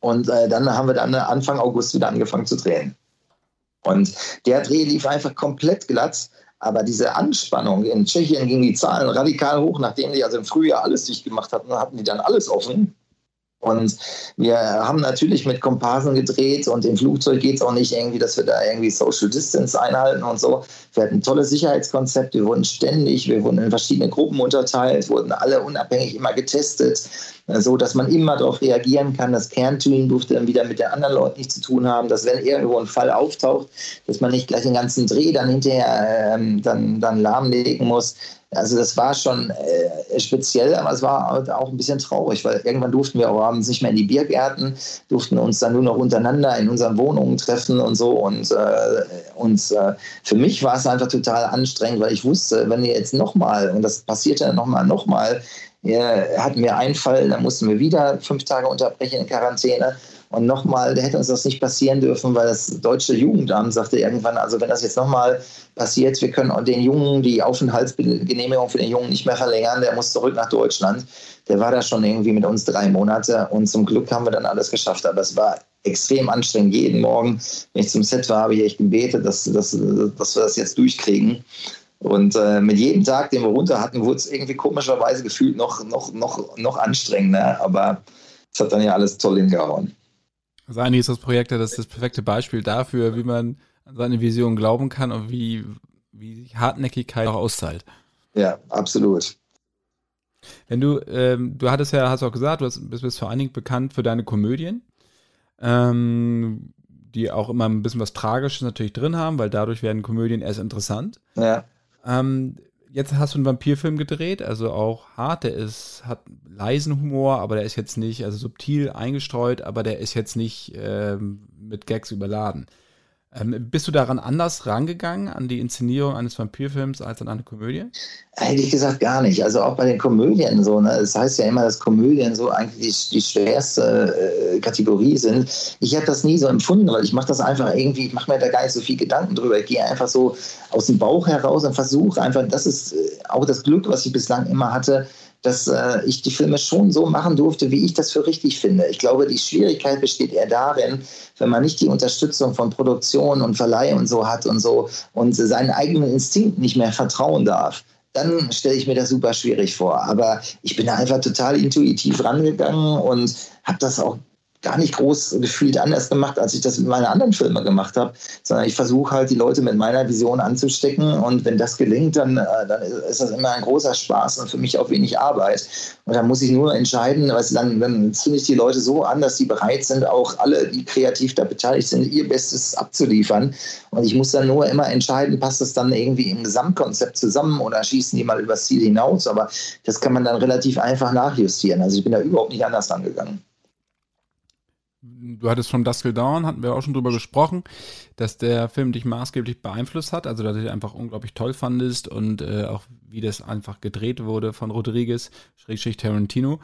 Und äh, dann haben wir dann Anfang August wieder angefangen zu drehen. Und der Dreh lief einfach komplett glatt. Aber diese Anspannung in Tschechien gingen die Zahlen radikal hoch, nachdem die also im Frühjahr alles dicht gemacht hatten, hatten die dann alles offen. Und wir haben natürlich mit Komparsen gedreht und im Flugzeug geht es auch nicht irgendwie, dass wir da irgendwie Social Distance einhalten und so. Wir hatten ein tolles Sicherheitskonzept, wir wurden ständig, wir wurden in verschiedene Gruppen unterteilt, wurden alle unabhängig immer getestet, so dass man immer darauf reagieren kann. Das Kernteam durfte dann wieder mit den anderen Leuten nichts zu tun haben, dass wenn irgendwo ein Fall auftaucht, dass man nicht gleich den ganzen Dreh dann hinterher ähm, dann, dann lahmlegen muss. Also das war schon äh, speziell, aber es war auch ein bisschen traurig, weil irgendwann durften wir auch abends nicht mehr in die Biergärten, durften uns dann nur noch untereinander in unseren Wohnungen treffen und so. Und, äh, und äh, für mich war es einfach total anstrengend, weil ich wusste, wenn wir jetzt nochmal, und das passierte dann nochmal, nochmal, hatten wir einen Fall, dann mussten wir wieder fünf Tage unterbrechen in Quarantäne. Und nochmal, da hätte uns das nicht passieren dürfen, weil das deutsche Jugendamt sagte irgendwann, also wenn das jetzt nochmal passiert, wir können den Jungen die Aufenthaltsgenehmigung für den Jungen nicht mehr verlängern, der muss zurück nach Deutschland. Der war da schon irgendwie mit uns drei Monate und zum Glück haben wir dann alles geschafft. Aber es war extrem anstrengend. Jeden Morgen, wenn ich zum Set war, habe ich echt gebetet, dass, dass, dass wir das jetzt durchkriegen. Und äh, mit jedem Tag, den wir runter hatten, wurde es irgendwie komischerweise gefühlt noch, noch, noch, noch anstrengender. Aber es hat dann ja alles toll hingehauen. Also eigentlich ist das Projekt ja das, das perfekte Beispiel dafür, wie man an seine Vision glauben kann und wie, wie Hartnäckigkeit auch auszahlt. Ja, absolut. Wenn du, ähm, du hattest ja, hast auch gesagt, du bist, bist vor allen Dingen bekannt für deine Komödien, ähm, die auch immer ein bisschen was Tragisches natürlich drin haben, weil dadurch werden Komödien erst interessant. Ja. Ähm, jetzt hast du einen Vampirfilm gedreht, also auch hart, der ist, hat leisen Humor, aber der ist jetzt nicht, also subtil eingestreut, aber der ist jetzt nicht ähm, mit Gags überladen. Ähm, bist du daran anders rangegangen, an die Inszenierung eines Vampirfilms als an eine Komödie? Ehrlich gesagt gar nicht. Also auch bei den Komödien so. Ne? Das heißt ja immer, dass Komödien so eigentlich die, die schwerste äh, Kategorie sind. Ich habe das nie so empfunden, weil ich mache das einfach irgendwie, ich mache mir da gar nicht so viel Gedanken drüber. Ich gehe einfach so aus dem Bauch heraus und versuche einfach, das ist äh, auch das Glück, was ich bislang immer hatte, dass äh, ich die Filme schon so machen durfte, wie ich das für richtig finde. Ich glaube, die Schwierigkeit besteht eher darin, wenn man nicht die Unterstützung von Produktion und Verleih und so hat und so und seinen eigenen Instinkt nicht mehr vertrauen darf dann stelle ich mir das super schwierig vor. Aber ich bin da einfach total intuitiv rangegangen und habe das auch gar nicht groß gefühlt anders gemacht, als ich das mit meinen anderen Filmen gemacht habe, sondern ich versuche halt die Leute mit meiner Vision anzustecken und wenn das gelingt, dann, äh, dann ist das immer ein großer Spaß und für mich auch wenig Arbeit. Und dann muss ich nur entscheiden, du, dann, dann zünde ich die Leute so an, dass sie bereit sind, auch alle, die kreativ da beteiligt sind, ihr Bestes abzuliefern. Und ich muss dann nur immer entscheiden, passt das dann irgendwie im Gesamtkonzept zusammen oder schießen die mal übers Ziel hinaus. Aber das kann man dann relativ einfach nachjustieren. Also ich bin da überhaupt nicht anders angegangen du hattest von Dusk Till Dawn, hatten wir auch schon drüber gesprochen, dass der Film dich maßgeblich beeinflusst hat, also dass du ihn einfach unglaublich toll fandest und äh, auch wie das einfach gedreht wurde von Rodriguez, Schrägstrich Tarantino.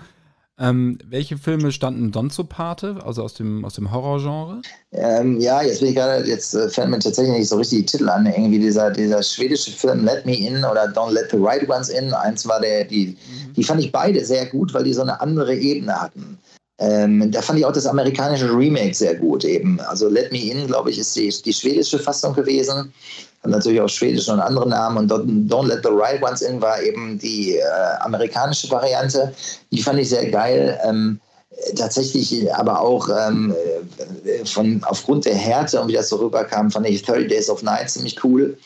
Ähm, welche Filme standen sonst so Pate, also aus dem, aus dem Horrorgenre? Ähm, ja, jetzt bin ich gerade, jetzt äh, fällt mir tatsächlich nicht so richtig die Titel an. Irgendwie dieser, dieser schwedische Film Let Me In oder Don't Let the Right Ones In. Eins war der, die, mhm. die fand ich beide sehr gut, weil die so eine andere Ebene hatten. Ähm, da fand ich auch das amerikanische Remake sehr gut eben. Also Let Me In, glaube ich, ist die, die schwedische Fassung gewesen. Hat natürlich auch schwedische und andere Namen. Und Don't Let the Right Ones In war eben die äh, amerikanische Variante. Die fand ich sehr geil. Ähm, tatsächlich aber auch ähm, von, aufgrund der Härte und wie das so rüberkam, fand ich 30 Days of Night ziemlich cool.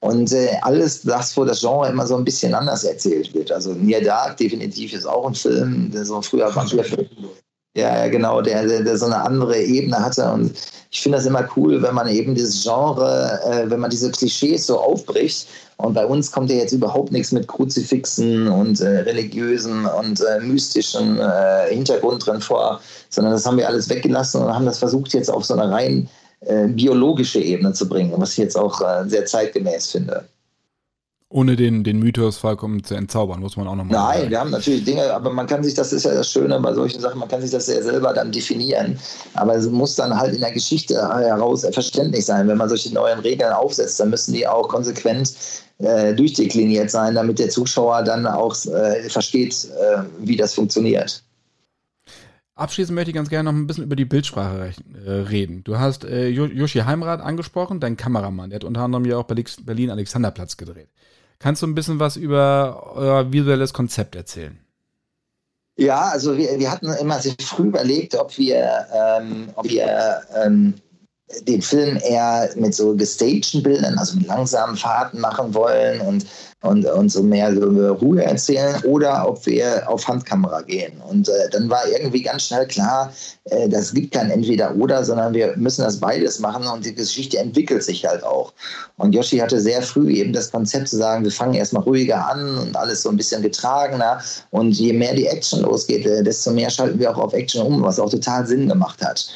Und äh, alles das, wo das Genre immer so ein bisschen anders erzählt wird. Also Near Dark definitiv ist auch ein Film, der so früher Vampirfilm ja, genau, der, der, der, so eine andere Ebene hatte. Und ich finde das immer cool, wenn man eben dieses Genre, äh, wenn man diese Klischees so aufbricht. Und bei uns kommt ja jetzt überhaupt nichts mit Kruzifixen und äh, religiösen und äh, mystischen äh, Hintergrund drin vor, sondern das haben wir alles weggelassen und haben das versucht, jetzt auf so eine rein äh, biologische Ebene zu bringen, was ich jetzt auch äh, sehr zeitgemäß finde. Ohne den, den Mythos vollkommen zu entzaubern, muss man auch nochmal Nein, sagen. wir haben natürlich Dinge, aber man kann sich, das ist ja das Schöne bei solchen Sachen, man kann sich das ja selber dann definieren. Aber es muss dann halt in der Geschichte heraus verständlich sein. Wenn man solche neuen Regeln aufsetzt, dann müssen die auch konsequent äh, durchdekliniert sein, damit der Zuschauer dann auch äh, versteht, äh, wie das funktioniert. Abschließend möchte ich ganz gerne noch ein bisschen über die Bildsprache äh, reden. Du hast äh, Joshi Heimrath angesprochen, dein Kameramann. Der hat unter anderem ja auch bei Berlin Alexanderplatz gedreht. Kannst du ein bisschen was über euer visuelles Konzept erzählen? Ja, also wir, wir hatten immer sehr früh überlegt, ob wir, ähm, ob wir ähm, den Film eher mit so gestagten Bildern, also mit langsamen Fahrten machen wollen und und, und so mehr so Ruhe erzählen oder ob wir auf Handkamera gehen. Und äh, dann war irgendwie ganz schnell klar, äh, das gibt kein Entweder-Oder, sondern wir müssen das beides machen und die Geschichte entwickelt sich halt auch. Und Yoshi hatte sehr früh eben das Konzept zu sagen, wir fangen erstmal ruhiger an und alles so ein bisschen getragener. Und je mehr die Action losgeht, äh, desto mehr schalten wir auch auf Action um, was auch total Sinn gemacht hat.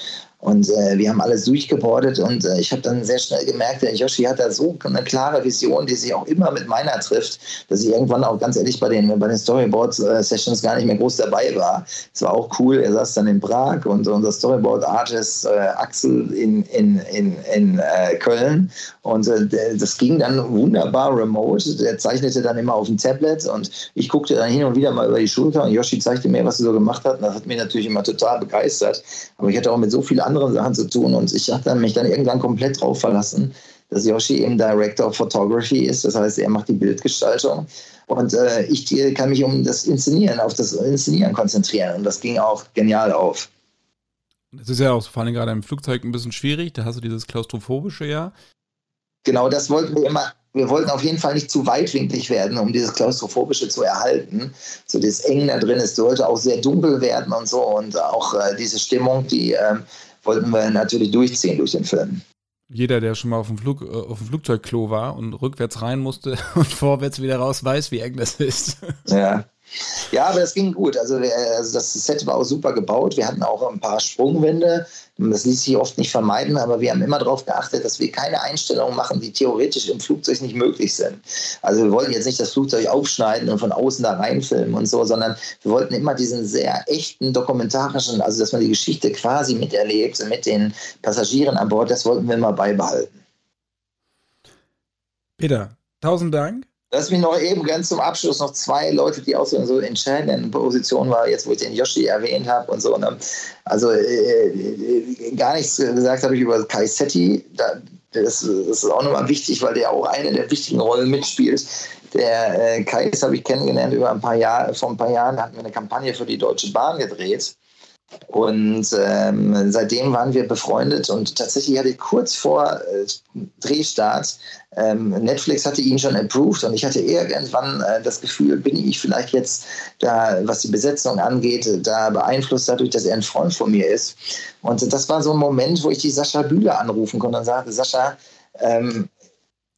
Und äh, wir haben alles durchgebordet und äh, ich habe dann sehr schnell gemerkt, der Yoshi hat da so eine klare Vision, die sich auch immer mit meiner trifft, dass ich irgendwann auch ganz ehrlich bei den, bei den Storyboard-Sessions gar nicht mehr groß dabei war. Es war auch cool, er saß dann in Prag und unser Storyboard-Artist äh, Axel in, in, in, in äh, Köln und äh, das ging dann wunderbar remote. Der zeichnete dann immer auf dem Tablet und ich guckte dann hin und wieder mal über die Schulter und Yoshi zeigte mir, was er so gemacht hat und das hat mich natürlich immer total begeistert. Aber ich hatte auch mit so vielen anderen Sachen zu tun und ich habe mich dann irgendwann komplett drauf verlassen, dass Yoshi eben Director of Photography ist. Das heißt, er macht die Bildgestaltung und äh, ich kann mich um das Inszenieren, auf das Inszenieren konzentrieren und das ging auch genial auf. Das ist ja auch vor allem gerade im Flugzeug ein bisschen schwierig, da hast du dieses klaustrophobische ja. Genau, das wollten wir immer wir wollten auf jeden Fall nicht zu weitwinklig werden, um dieses Klaustrophobische zu erhalten. So das Eng da drin, es sollte auch sehr dunkel werden und so. Und auch äh, diese Stimmung, die äh, wollten wir natürlich durchziehen durch den Film. Jeder, der schon mal auf dem, Flug, äh, auf dem Flugzeugklo war und rückwärts rein musste und vorwärts wieder raus, weiß, wie eng das ist. Ja. Ja, aber das ging gut. Also, also, das Set war auch super gebaut. Wir hatten auch ein paar Sprungwände. Das ließ sich oft nicht vermeiden, aber wir haben immer darauf geachtet, dass wir keine Einstellungen machen, die theoretisch im Flugzeug nicht möglich sind. Also wir wollten jetzt nicht das Flugzeug aufschneiden und von außen da reinfilmen und so, sondern wir wollten immer diesen sehr echten dokumentarischen, also dass man die Geschichte quasi miterlebt mit den Passagieren an Bord, das wollten wir immer beibehalten. Peter, tausend Dank. Lass mich noch eben ganz zum Abschluss noch zwei Leute, die auch so in so entscheidenden Positionen waren, jetzt wo ich den Yoshi erwähnt habe und so. Ne? Also äh, äh, gar nichts gesagt habe ich über Kai Setti. Da, das, das, ist auch nochmal wichtig, weil der auch eine der wichtigen Rollen mitspielt. Der äh, Kai habe ich kennengelernt über ein paar Jahre, vor ein paar Jahren hatten wir eine Kampagne für die Deutsche Bahn gedreht. Und ähm, seitdem waren wir befreundet und tatsächlich hatte ich kurz vor äh, Drehstart, ähm, Netflix hatte ihn schon approved und ich hatte irgendwann äh, das Gefühl, bin ich vielleicht jetzt da, was die Besetzung angeht, da beeinflusst dadurch, dass er ein Freund von mir ist. Und das war so ein Moment, wo ich die Sascha Bühler anrufen konnte und sagte, Sascha, ähm,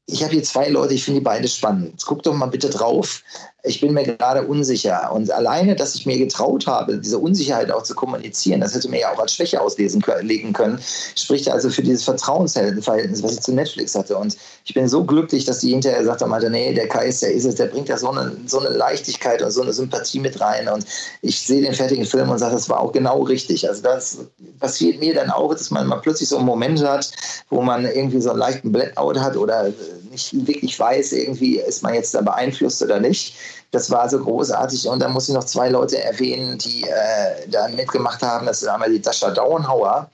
ich habe hier zwei Leute, ich finde die beide spannend. Guck doch mal bitte drauf ich bin mir gerade unsicher. Und alleine, dass ich mir getraut habe, diese Unsicherheit auch zu kommunizieren, das hätte mir ja auch als Schwäche auslegen können, spricht also für dieses Vertrauensverhältnis, was ich zu Netflix hatte. Und ich bin so glücklich, dass die hinterher gesagt haben, nee, der Kai ist, der ist es, der bringt da so eine, so eine Leichtigkeit und so eine Sympathie mit rein. Und ich sehe den fertigen Film und sage, das war auch genau richtig. Also das passiert mir dann auch, dass man mal plötzlich so einen Moment hat, wo man irgendwie so einen leichten Blackout hat oder nicht wirklich weiß, irgendwie ist man jetzt da beeinflusst oder nicht. Das war so großartig. Und da muss ich noch zwei Leute erwähnen, die äh, da mitgemacht haben. Das ist einmal die Dasha Dauenhauer,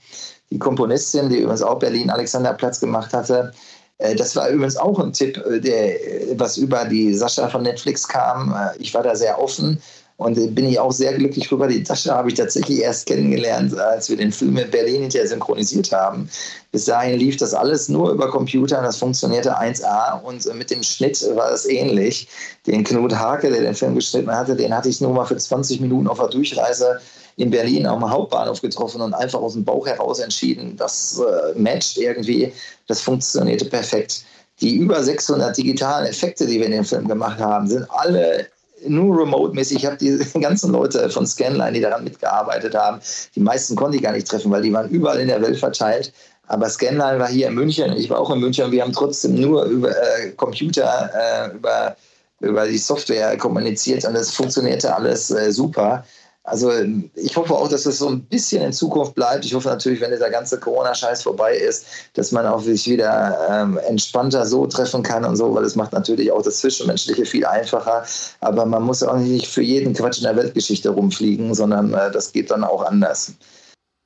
die Komponistin, die übrigens auch Berlin Alexanderplatz gemacht hatte. Äh, das war übrigens auch ein Tipp, äh, der, was über die Sascha von Netflix kam. Äh, ich war da sehr offen Und äh, bin ich auch sehr glücklich drüber. Die Tasche habe ich tatsächlich erst kennengelernt, als wir den Film in Berlin hinterher synchronisiert haben. Bis dahin lief das alles nur über Computer und das funktionierte 1A und äh, mit dem Schnitt war es ähnlich. Den Knut Hake, der den Film geschnitten hatte, den hatte ich nur mal für 20 Minuten auf der Durchreise in Berlin am Hauptbahnhof getroffen und einfach aus dem Bauch heraus entschieden, das äh, matcht irgendwie, das funktionierte perfekt. Die über 600 digitalen Effekte, die wir in dem Film gemacht haben, sind alle nur remote-mäßig. Ich habe die ganzen Leute von Scanline, die daran mitgearbeitet haben, die meisten konnte ich gar nicht treffen, weil die waren überall in der Welt verteilt. Aber Scanline war hier in München, ich war auch in München und wir haben trotzdem nur über äh, Computer, äh, über, über die Software kommuniziert und es funktionierte alles äh, super. Also ich hoffe auch, dass es so ein bisschen in Zukunft bleibt. Ich hoffe natürlich, wenn dieser ganze Corona-Scheiß vorbei ist, dass man auch sich wieder ähm, entspannter so treffen kann und so, weil es macht natürlich auch das Zwischenmenschliche viel einfacher. Aber man muss auch nicht für jeden Quatsch in der Weltgeschichte rumfliegen, sondern äh, das geht dann auch anders.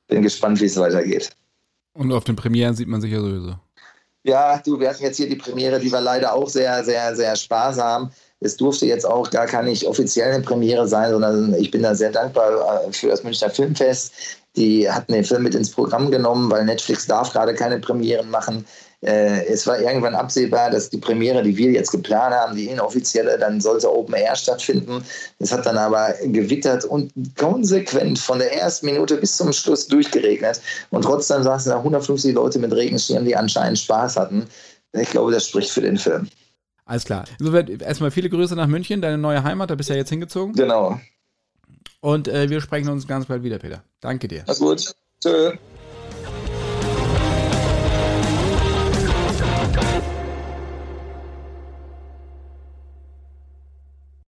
Bin gespannt, wie es weitergeht. Und auf den Premieren sieht man sich ja sowieso. Ja, du, wir hatten jetzt hier die Premiere, die war leider auch sehr, sehr, sehr sparsam. Es durfte jetzt auch gar keine offizielle Premiere sein, sondern ich bin da sehr dankbar äh, für das Münchner Filmfest. Die hatten den Film mit ins Programm genommen, weil Netflix darf gerade keine Premieren machen. Äh, es war irgendwann absehbar, dass die Premiere, die wir jetzt geplant haben, die inoffizielle, dann sollte Open Air stattfinden. Es hat dann aber gewittert und konsequent von der ersten Minute bis zum Schluss durchgeregnet. Und trotzdem saßen da 150 Leute mit Regenschirmen, die anscheinend Spaß hatten. Ich glaube, das spricht für den Film. Alles klar. Insofern erstmal viele Grüße nach München, deine neue Heimat, da bist du ja jetzt hingezogen. Genau. Und äh, wir sprechen uns ganz bald wieder, Peter. Danke dir. Mach's gut. Tschö.